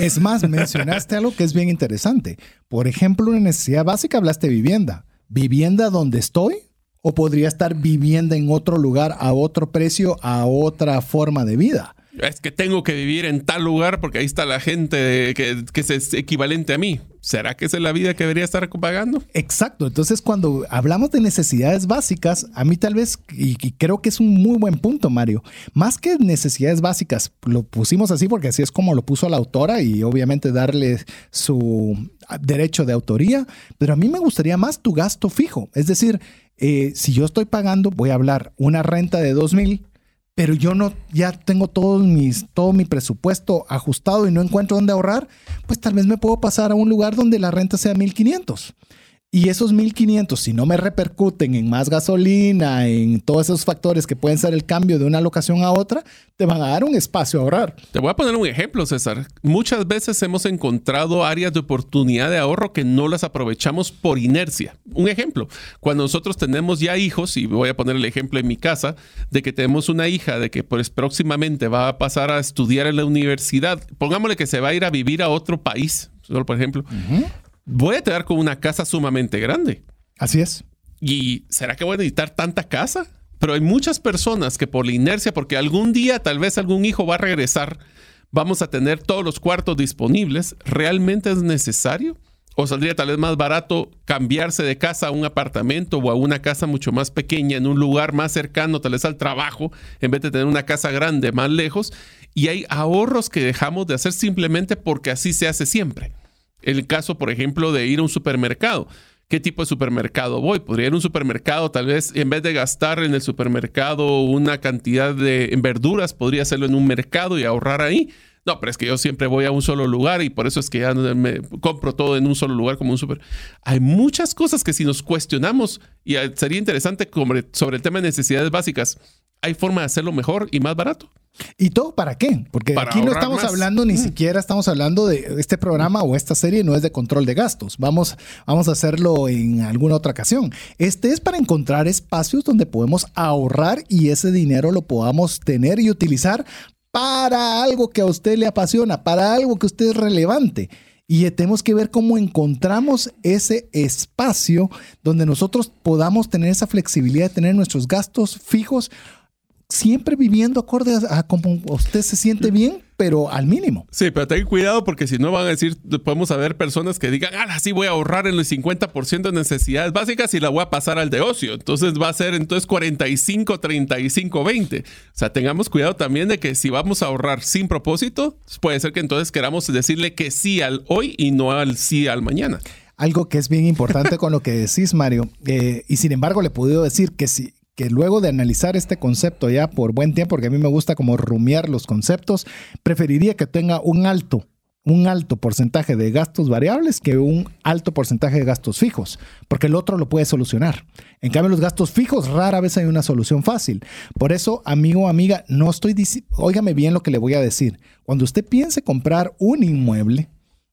A: Es más, mencionaste algo que es bien interesante. Por ejemplo, una necesidad básica hablaste de vivienda. ¿Vivienda donde estoy? ¿O podría estar vivienda en otro lugar a otro precio, a otra forma de vida?
B: Es que tengo que vivir en tal lugar porque ahí está la gente que, es equivalente a mí. ¿Será que esa es la vida que debería estar pagando?
A: Exacto. Entonces, cuando hablamos de necesidades básicas, a mí tal vez, y, creo que es un muy buen punto, Mario, más que necesidades básicas, lo pusimos así porque así es como lo puso la autora y obviamente darle su derecho de autoría, pero a mí me gustaría más tu gasto fijo. Es decir, eh, si yo estoy pagando, voy a hablar una renta de dos mil, pero yo no, ya tengo todos mis, todo mi presupuesto ajustado y no encuentro dónde ahorrar, pues tal vez me puedo pasar a un lugar donde la renta sea 1500. Y esos 1500, si no me repercuten en más gasolina, en todos esos factores que pueden ser el cambio de una locación a otra, te van a dar un espacio a ahorrar.
B: Te voy a poner un ejemplo, César. Muchas veces hemos encontrado áreas de oportunidad de ahorro que no las aprovechamos por inercia. Un ejemplo, cuando nosotros tenemos ya hijos, y voy a poner el ejemplo en mi casa, de que tenemos una hija de que pues próximamente va a pasar a estudiar en la universidad, pongámosle que se va a ir a vivir a otro país, solo por ejemplo voy a quedar con una casa sumamente grande.
A: Así es.
B: ¿Y será que voy a necesitar tanta casa? Pero hay muchas personas que por la inercia, porque algún día tal vez algún hijo va a regresar, vamos a tener todos los cuartos disponibles. ¿Realmente es necesario? ¿O saldría tal vez más barato cambiarse de casa a un apartamento o a una casa mucho más pequeña en un lugar más cercano tal vez al trabajo en vez de tener una casa grande más lejos? Y hay ahorros que dejamos de hacer simplemente porque así se hace siempre. El caso, por ejemplo, de ir a un supermercado. ¿Qué tipo de supermercado voy? Podría ir a un supermercado, tal vez en vez de gastar en el supermercado una cantidad de verduras, podría hacerlo en un mercado y ahorrar ahí. No, pero es que yo siempre voy a un solo lugar y por eso es que ya me compro todo en un solo lugar como un super. Hay muchas cosas que si nos cuestionamos, y sería interesante sobre el tema de necesidades básicas, hay forma de hacerlo mejor y más barato.
A: ¿Y todo para qué? Porque aquí no estamos hablando, ni mm. siquiera estamos hablando de este programa o esta serie no es de control de gastos. Vamos, vamos a hacerlo en alguna otra ocasión. Este es para encontrar espacios donde podemos ahorrar y ese dinero lo podamos tener y utilizar para algo que a usted le apasiona, para algo que a usted es relevante. Y tenemos que ver cómo encontramos ese espacio donde nosotros podamos tener esa flexibilidad de tener nuestros gastos fijos siempre viviendo acorde a, como usted se siente bien, pero al mínimo.
B: Sí, pero ten cuidado porque si no van a decir, podemos haber personas que digan, ah, sí voy a ahorrar en el 50% de necesidades básicas y la voy a pasar al de ocio. Entonces va a ser entonces 45, 35, 20. O sea, tengamos cuidado también de que si vamos a ahorrar sin propósito, puede ser que entonces queramos decirle que sí al hoy y no al sí al mañana
A: algo que es bien importante con lo que decís, Mario. Eh, y sin embargo, le puedo decir que si, que luego de analizar este concepto ya por buen tiempo, porque a mí me gusta como rumiar los conceptos, preferiría que tenga un alto un alto porcentaje de gastos variables que un alto porcentaje de gastos fijos, porque el otro lo puede solucionar. En cambio, los gastos fijos rara vez hay una solución fácil. Por eso, amigo o amiga, no estoy diciendo, óigame bien lo que le voy a decir. Cuando usted piense comprar un inmueble,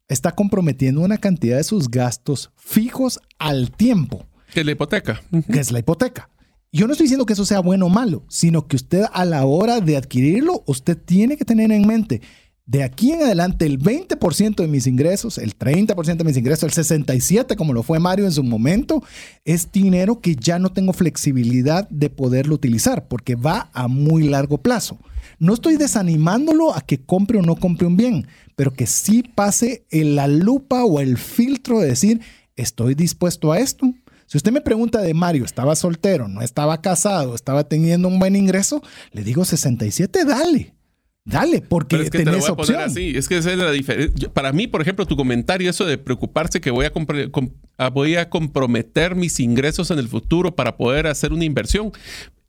A: está comprometiendo una cantidad de sus gastos fijos al tiempo.
B: Que es la hipoteca.
A: Que es la hipoteca. Yo no estoy diciendo que eso sea bueno o malo, sino que usted a la hora de adquirirlo, usted tiene que tener en mente de aquí en adelante el 20% de mis ingresos, el 30% de mis ingresos, el 67% como lo fue Mario en su momento, es dinero que ya no tengo flexibilidad de poderlo utilizar porque va a muy largo plazo. No estoy desanimándolo a que compre o no compre un bien, pero que sí pase en la lupa o el filtro de decir, estoy dispuesto a esto. Si usted me pregunta de Mario, ¿estaba soltero, no estaba casado, estaba teniendo un buen ingreso? Le digo 67, dale. Dale, porque
B: es que tenés opción. Así. Es que esa es la diferencia. Para mí, por ejemplo, tu comentario, eso de preocuparse que voy a, ah, voy a comprometer mis ingresos en el futuro para poder hacer una inversión,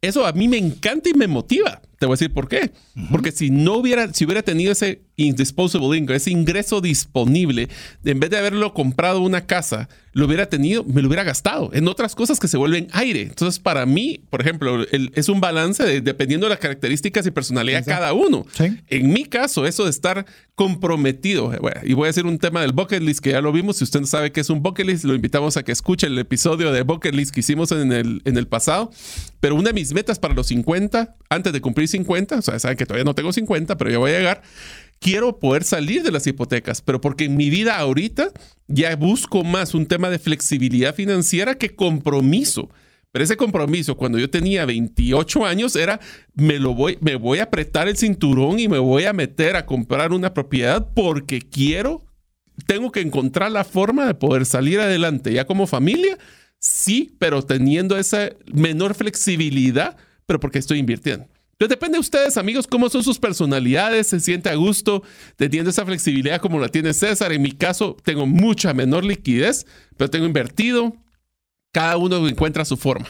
B: eso a mí me encanta y me motiva. Te voy a decir por qué. Porque si no hubiera, si hubiera tenido ese indisposable income, ese ingreso disponible, en vez de haberlo comprado una casa, lo hubiera tenido, me lo hubiera gastado en otras cosas que se vuelven aire. Entonces, para mí, por ejemplo, es un balance dependiendo de las características y personalidad de cada uno. En mi caso, eso de estar comprometido, y voy a decir un tema del bucket list que ya lo vimos. Si usted no sabe qué es un bucket list, lo invitamos a que escuche el episodio de bucket list que hicimos en el, en el pasado. Pero una de mis metas para los 50, antes de cumplir 50, o sea, saben que todavía no tengo 50, pero ya voy a llegar. Quiero poder salir de las hipotecas, pero porque en mi vida ahorita ya busco más un tema de flexibilidad financiera que compromiso. Pero ese compromiso cuando yo tenía 28 años era me lo voy me voy a apretar el cinturón y me voy a meter a comprar una propiedad porque quiero tengo que encontrar la forma de poder salir adelante ya como familia, sí, pero teniendo esa menor flexibilidad, pero porque estoy invirtiendo. Entonces depende de ustedes, amigos, cómo son sus personalidades, se siente a gusto teniendo esa flexibilidad como la tiene César. En mi caso, tengo mucha menor liquidez, pero tengo invertido. Cada uno encuentra su forma.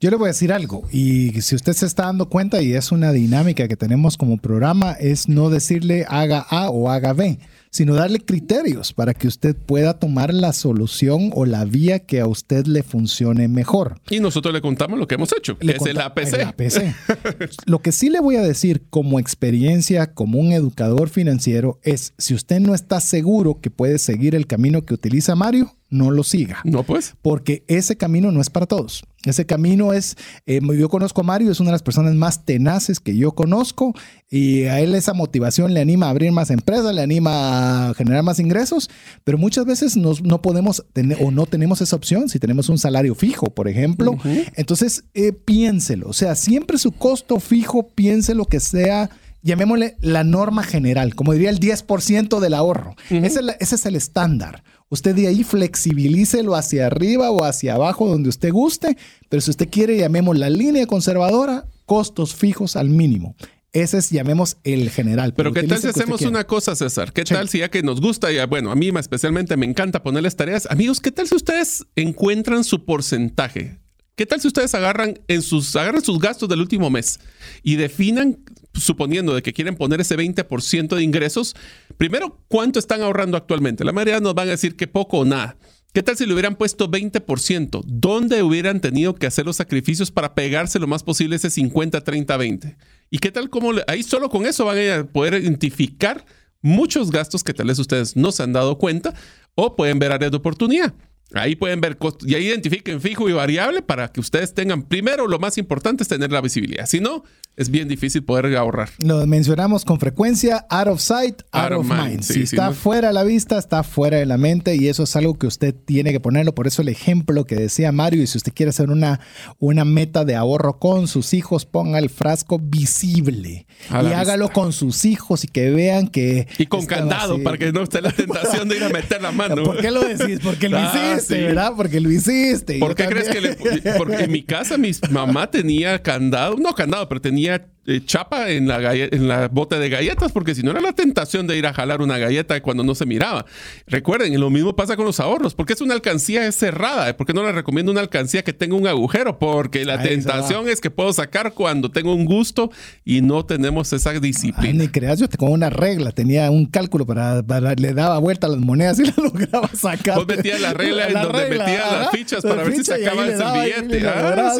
A: Yo le voy a decir algo, y si usted se está dando cuenta, y es una dinámica que tenemos como programa, es no decirle haga A o haga B sino darle criterios para que usted pueda tomar la solución o la vía que a usted le funcione mejor.
B: Y nosotros le contamos lo que hemos hecho, es el APC. [LAUGHS]
A: lo que sí le voy a decir como experiencia, como un educador financiero, es si usted no está seguro que puede seguir el camino que utiliza Mario, no lo siga.
B: No, pues.
A: Porque ese camino no es para todos. Ese camino es, eh, yo conozco a Mario, es una de las personas más tenaces que yo conozco y a él esa motivación le anima a abrir más empresas, le anima a generar más ingresos, pero muchas veces no podemos tener o no tenemos esa opción si tenemos un salario fijo, por ejemplo. Entonces, eh, piénselo, o sea, siempre su costo fijo, piense lo que sea llamémosle la norma general, como diría el 10% del ahorro. ese, es el estándar. Usted de ahí flexibilícelo hacia arriba o hacia abajo donde usted guste, pero si usted quiere, llamemos la línea conservadora, costos fijos al mínimo. Ese es, llamemos, el general.
B: Pero, ¿qué tal si hacemos una cosa, César? ¿Qué tal si ya que nos gusta, y bueno, a mí especialmente me encanta ponerles tareas? Amigos, ¿qué tal si ustedes encuentran su porcentaje? ¿Qué tal si ustedes agarran, en sus, agarran sus gastos del último mes y definan, suponiendo de que quieren poner ese 20% de ingresos, primero, ¿cuánto están ahorrando actualmente? La mayoría nos van a decir que poco o nada. ¿Qué tal si le hubieran puesto 20%? ¿Dónde hubieran tenido que hacer los sacrificios para pegarse lo más posible ese 50, 30, 20? ¿Y qué tal como ahí solo con eso van a poder identificar muchos gastos que tal vez ustedes no se han dado cuenta o pueden ver áreas de oportunidad? Ahí pueden ver costos y ahí identifiquen fijo y variable para que ustedes tengan, primero, lo más importante es tener la visibilidad. Si no, es bien difícil poder ahorrar.
A: Lo mencionamos con frecuencia, out of sight, out, of mind. si está fuera de la vista, está fuera de la mente y eso es algo que usted tiene que ponerlo. Por eso el ejemplo que decía Mario, y si usted quiere hacer una, una meta de ahorro con sus hijos, ponga el frasco visible y hágalo con sus hijos y que vean que...
B: Y con candado para que no esté la tentación de ir a meter la mano. [LAUGHS]
A: ¿Por qué lo decís? Porque lo ah, hiciste, ¿verdad? Porque lo hiciste.
B: ¿Por qué crees que le... Porque en mi casa mi mamá tenía candado, no candado, pero tenía eh, chapa en la, en la bote de galletas, porque si no era la tentación de ir a jalar una galleta cuando no se miraba. Recuerden, lo mismo pasa con los ahorros, porque es una alcancía cerrada, porque no les recomiendo una alcancía que tenga un agujero, porque la tentación es que puedo sacar cuando tengo un gusto y no tenemos esa disciplina.
A: ni creas, yo con una regla, tenía un cálculo para, le daba vuelta a las monedas y la [LAUGHS] lograba sacar.
B: Vos metías la regla en donde metías las fichas para ver si sacabas el billete. Ah,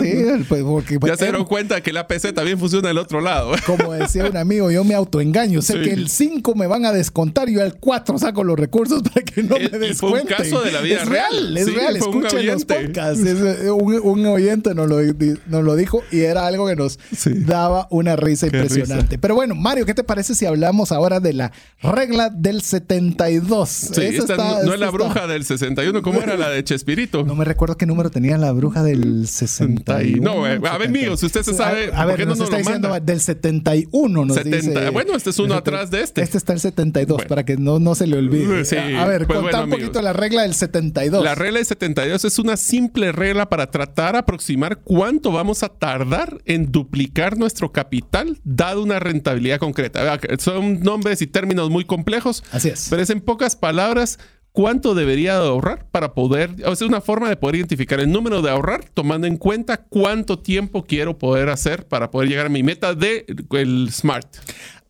B: sí, pues, ya se dieron cuenta que la PC también funciona del otro lado. [LAUGHS]
A: Como decía un amigo, yo me autoengaño. Sé que el 5 me van a descontar yo al 4 saco los recursos para que no me descuenten. Fue un
B: caso de la vida
A: es real. Es real, escuchen los podcasts. Eh, un, oyente nos lo, nos lo, dijo y era algo que nos daba una risa impresionante. Pero bueno, Mario, ¿qué te parece si hablamos ahora de la regla del 72?
B: Sí, esta no, es la bruja del 61, ¿cómo era la de Chespirito?
A: No me recuerdo qué número tenía la bruja del 61.
B: No, eh, a ver, mío, si usted se sabe.
A: A, ver, nos, está diciendo del 71. Nos dice,
B: bueno, este es uno atrás de este.
A: Este está el 72, para que no, no se le olvide. a ver, pues un poquito la regla del 72.
B: La regla del 72 es una simple regla para tratar de aproximar cuánto vamos a tardar en duplicar nuestro capital dado una rentabilidad concreta. Son nombres y términos muy complejos.
A: Así es.
B: Pero es en pocas palabras cuánto debería ahorrar para poder, o sea, una forma de poder identificar el número de ahorrar tomando en cuenta cuánto tiempo quiero poder hacer para poder llegar a mi meta de el SMART.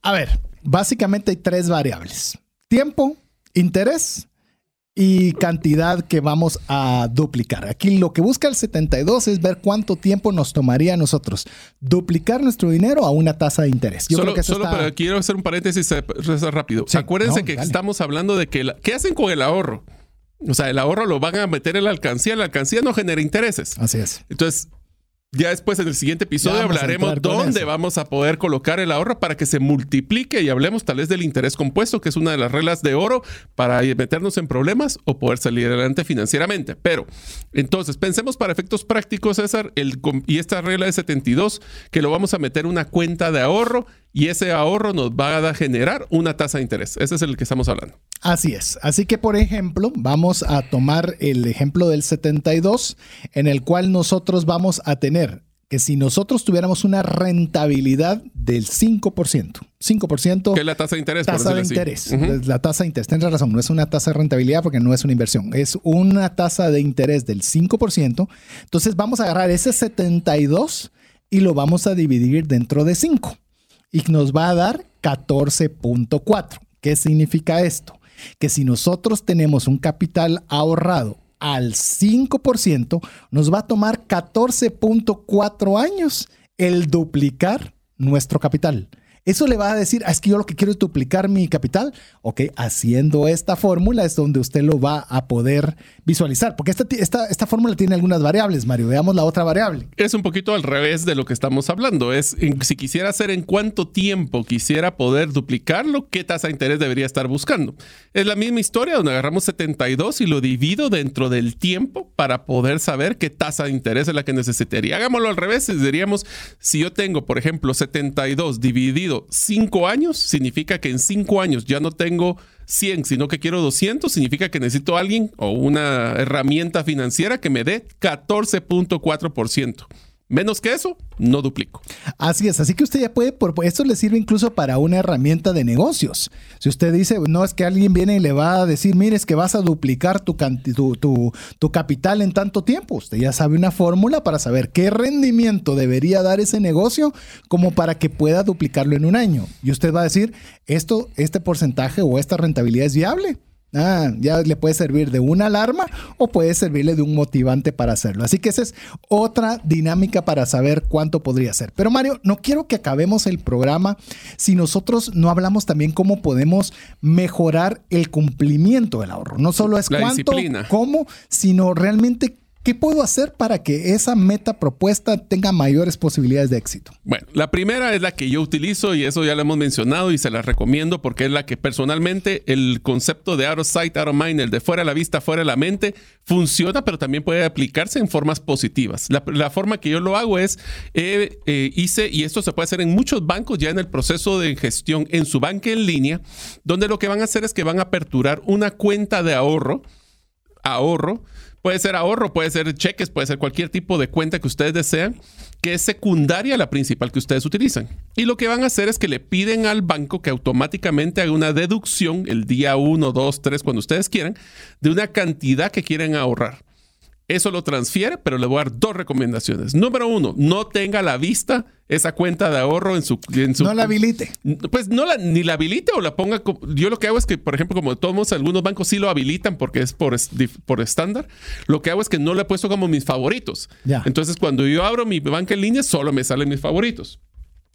A: A ver, básicamente hay tres variables. Tiempo, interés y cantidad que vamos a duplicar. Aquí lo que busca el 72 es ver cuánto tiempo nos tomaría a nosotros duplicar nuestro dinero a una tasa de interés.
B: Yo solo, creo que solo para, quiero hacer un paréntesis rápido. Acuérdense que estamos hablando de que ¿qué hacen con el ahorro? O sea, el ahorro lo van a meter en la alcancía, la alcancía no genera intereses.
A: Así es.
B: Entonces, ya después en el siguiente episodio hablaremos dónde vamos a poder colocar el ahorro para que se multiplique y hablemos tal vez del interés compuesto, que es una de las reglas de oro para meternos en problemas o poder salir adelante financieramente. Pero entonces pensemos para efectos prácticos, César, el, y esta regla de 72, que lo vamos a meter en una cuenta de ahorro y ese ahorro nos va a generar una tasa de interés. Ese es el que estamos hablando.
A: Así es. Así que, por ejemplo, vamos a tomar el ejemplo del 72, en el cual nosotros vamos a tener que si nosotros tuviéramos una rentabilidad del 5%, 5%...
B: Que es la tasa de interés.
A: Tasa de interés. La tasa de interés. Tienes razón, no es una tasa de rentabilidad porque no es una inversión. Es una tasa de interés del 5%. Entonces vamos a agarrar ese 72 y lo vamos a dividir dentro de 5. Y nos va a dar 14.4. ¿Qué significa esto? Que si nosotros tenemos un capital ahorrado al 5%, nos va a tomar 14.4 años el duplicar nuestro capital. Eso le va a decir, ah, es que yo lo que quiero es duplicar mi capital. Ok, haciendo esta fórmula es donde usted lo va a poder visualizar, porque esta, esta, esta fórmula tiene algunas variables, Mario. Veamos la otra variable.
B: Es un poquito al revés de lo que estamos hablando. Es si quisiera hacer en cuánto tiempo quisiera poder duplicarlo, qué tasa de interés debería estar buscando. Es la misma historia donde agarramos 72 y lo divido dentro del tiempo para poder saber qué tasa de interés es la que necesitaría. Hagámoslo al revés, diríamos, si yo tengo, por ejemplo, 72 dividido cinco años, significa que en cinco años ya no tengo 100, sino que quiero 200, significa que necesito alguien o una herramienta financiera que me dé 14.4%. Menos que eso, no duplico.
A: Así es, así que usted ya puede, por, esto le sirve incluso para una herramienta de negocios. Si usted dice, no es que alguien viene y le va a decir, mire, es que vas a duplicar tu, tu, tu, capital en tanto tiempo, usted ya sabe una fórmula para saber qué rendimiento debería dar ese negocio como para que pueda duplicarlo en un año. Y usted va a decir, esto, este porcentaje o esta rentabilidad es viable. Ah, ya le puede servir de una alarma o puede servirle de un motivante para hacerlo. Así que esa es otra dinámica para saber cuánto podría ser. Pero Mario, no quiero que acabemos el programa si nosotros no hablamos también cómo podemos mejorar el cumplimiento del ahorro. No solo es cuánto, cómo, sino realmente ¿Qué puedo hacer para que esa meta propuesta tenga mayores posibilidades de éxito?
B: Bueno, la primera es la que yo utilizo y eso ya lo hemos mencionado y se la recomiendo porque es la que personalmente el concepto de out of sight, out of mind, el de fuera de la vista, fuera de la mente, funciona, pero también puede aplicarse en formas positivas. La, forma que yo lo hago es, eh, eh, hice, y esto se puede hacer en muchos bancos ya en el proceso de gestión en su banca en línea, donde lo que van a hacer es que van a aperturar una cuenta de ahorro, ahorro, Puede ser ahorro, puede ser cheques, puede ser cualquier tipo de cuenta que ustedes desean, que es secundaria a la principal que ustedes utilizan. Y lo que van a hacer es que le piden al banco que automáticamente haga una deducción el día 1, 2, 3, cuando ustedes quieran, de una cantidad que quieren ahorrar. Eso lo transfiere, pero le voy a dar dos recomendaciones. Número uno, no tenga a la vista esa cuenta de ahorro en su...
A: no la habilite.
B: Pues no la, ni la habilite o la ponga... Yo lo que hago es que, por ejemplo, como todos algunos bancos sí lo habilitan porque es por, por estándar, lo que hago es que no le he puesto como mis favoritos. Entonces, cuando yo abro mi banca en línea, solo me salen mis favoritos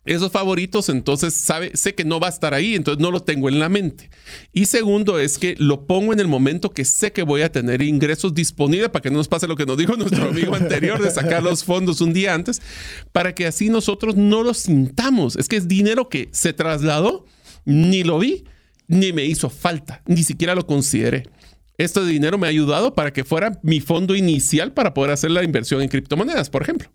B: esos favoritos, entonces sabe, sé que no va a estar ahí, entonces no lo tengo en la mente. Y segundo es que lo pongo en el momento que sé que voy a tener ingresos disponibles para que no nos pase lo que nos dijo nuestro amigo [LAUGHS] anterior de sacar los fondos un día antes, para que así nosotros no lo sintamos. Es que es dinero que se trasladó, ni lo vi, ni me hizo falta, ni siquiera lo consideré. Este dinero me ha ayudado para que fuera mi fondo inicial para poder hacer la inversión en criptomonedas, por ejemplo.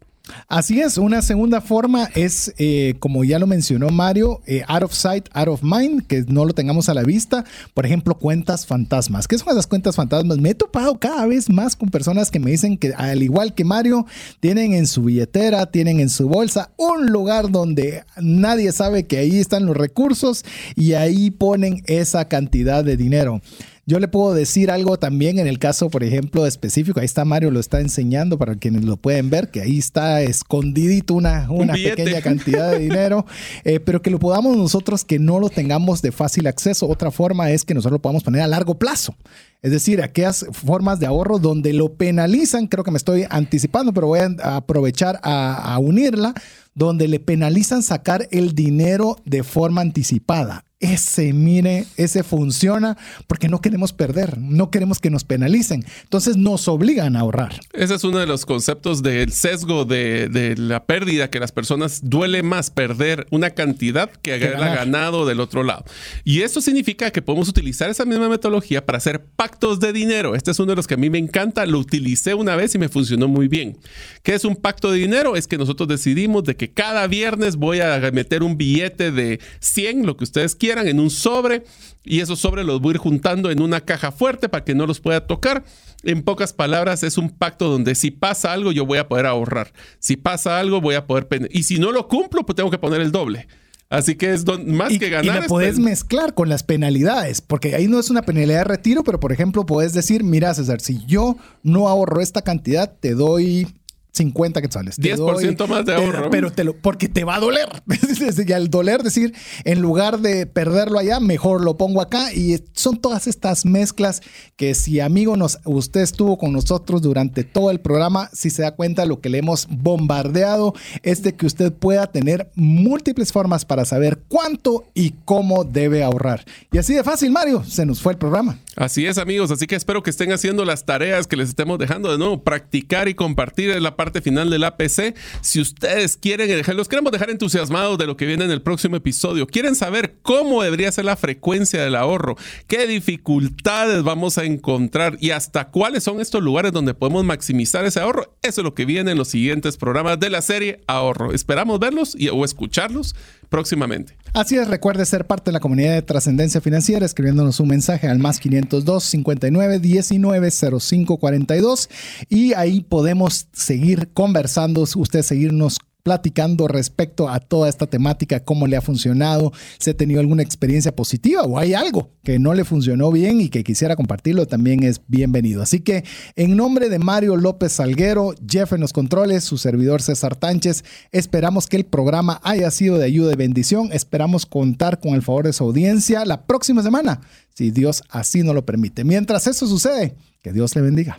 A: Así es, una segunda forma es, eh, como ya lo mencionó Mario, eh, out of sight, out of mind, que no lo tengamos a la vista. Por ejemplo, cuentas fantasmas. ¿Qué son esas cuentas fantasmas? Me he topado cada vez más con personas que me dicen que, al igual que Mario, tienen en su billetera, tienen en su bolsa un lugar donde nadie sabe que ahí están los recursos y ahí ponen esa cantidad de dinero. Yo le puedo decir algo también en el caso, por ejemplo, específico. Ahí está Mario, lo está enseñando para quienes lo pueden ver, que ahí está escondidito una, una pequeña [LAUGHS] cantidad de dinero, eh, pero que lo podamos nosotros que no lo tengamos de fácil acceso. Otra forma es que nosotros lo podamos poner a largo plazo. Es decir, aquellas formas de ahorro donde lo penalizan, creo que me estoy anticipando, pero voy a aprovechar a, a unirla, donde le penalizan sacar el dinero de forma anticipada ese, mire, ese funciona porque no queremos perder, no queremos que nos penalicen. Entonces nos obligan a ahorrar.
B: Ese es uno de los conceptos del sesgo de, la pérdida, que las personas duele más perder una cantidad que haberla ganado del otro lado. Y eso significa que podemos utilizar esa misma metodología para hacer pactos de dinero. Este es uno de los que a mí me encanta, lo utilicé una vez y me funcionó muy bien. ¿Qué es un pacto de dinero? Es que nosotros decidimos de que cada viernes voy a meter un billete de 100, lo que ustedes quieran en un sobre y esos sobres los voy a ir juntando en una caja fuerte para que no los pueda tocar. En pocas palabras, es un pacto donde si pasa algo, yo voy a poder ahorrar. Si pasa algo, voy a poder... Y si no lo cumplo, pues tengo que poner el doble. Así que es más que ganar.
A: Y la puedes mezclar con las penalidades, porque ahí no es una penalidad de retiro, pero por ejemplo, puedes decir, mira César, si yo no ahorro esta cantidad, te doy 50 quetzales.
B: 10% más de ahorro.
A: pero te lo, porque te va a doler. [LAUGHS] y al doler, decir, en lugar de perderlo allá, mejor lo pongo acá. Y son todas estas mezclas que si amigo nos, usted estuvo con nosotros durante todo el programa, si se da cuenta lo que le hemos bombardeado es de que usted pueda tener múltiples formas para saber cuánto y cómo debe ahorrar. Y así de fácil, Mario, se nos fue el programa.
B: Así es, amigos. Así que espero que estén haciendo las tareas que les estemos dejando de nuevo, practicar y compartir en la parte final del APC. Si ustedes quieren, los queremos dejar entusiasmados de lo que viene en el próximo episodio. Quieren saber cómo debería ser la frecuencia del ahorro, qué dificultades vamos a encontrar y hasta cuáles son estos lugares donde podemos maximizar ese ahorro. Eso es lo que viene en los siguientes programas de la serie Ahorro. Esperamos verlos y, o escucharlos próximamente.
A: Así es, recuerde ser parte de la comunidad de trascendencia financiera escribiéndonos un mensaje al más 502 59 19 05 42 y ahí podemos seguir conversando, usted seguirnos platicando respecto a toda esta temática, cómo le ha funcionado, si ha tenido alguna experiencia positiva o hay algo que no le funcionó bien y que quisiera compartirlo, también es bienvenido. Así que en nombre de Mario López Salguero, Jeff en los controles, su servidor César Tánchez, esperamos que el programa haya sido de ayuda y bendición. Esperamos contar con el favor de su audiencia la próxima semana, si Dios así nos lo permite. Mientras eso sucede, que Dios le bendiga.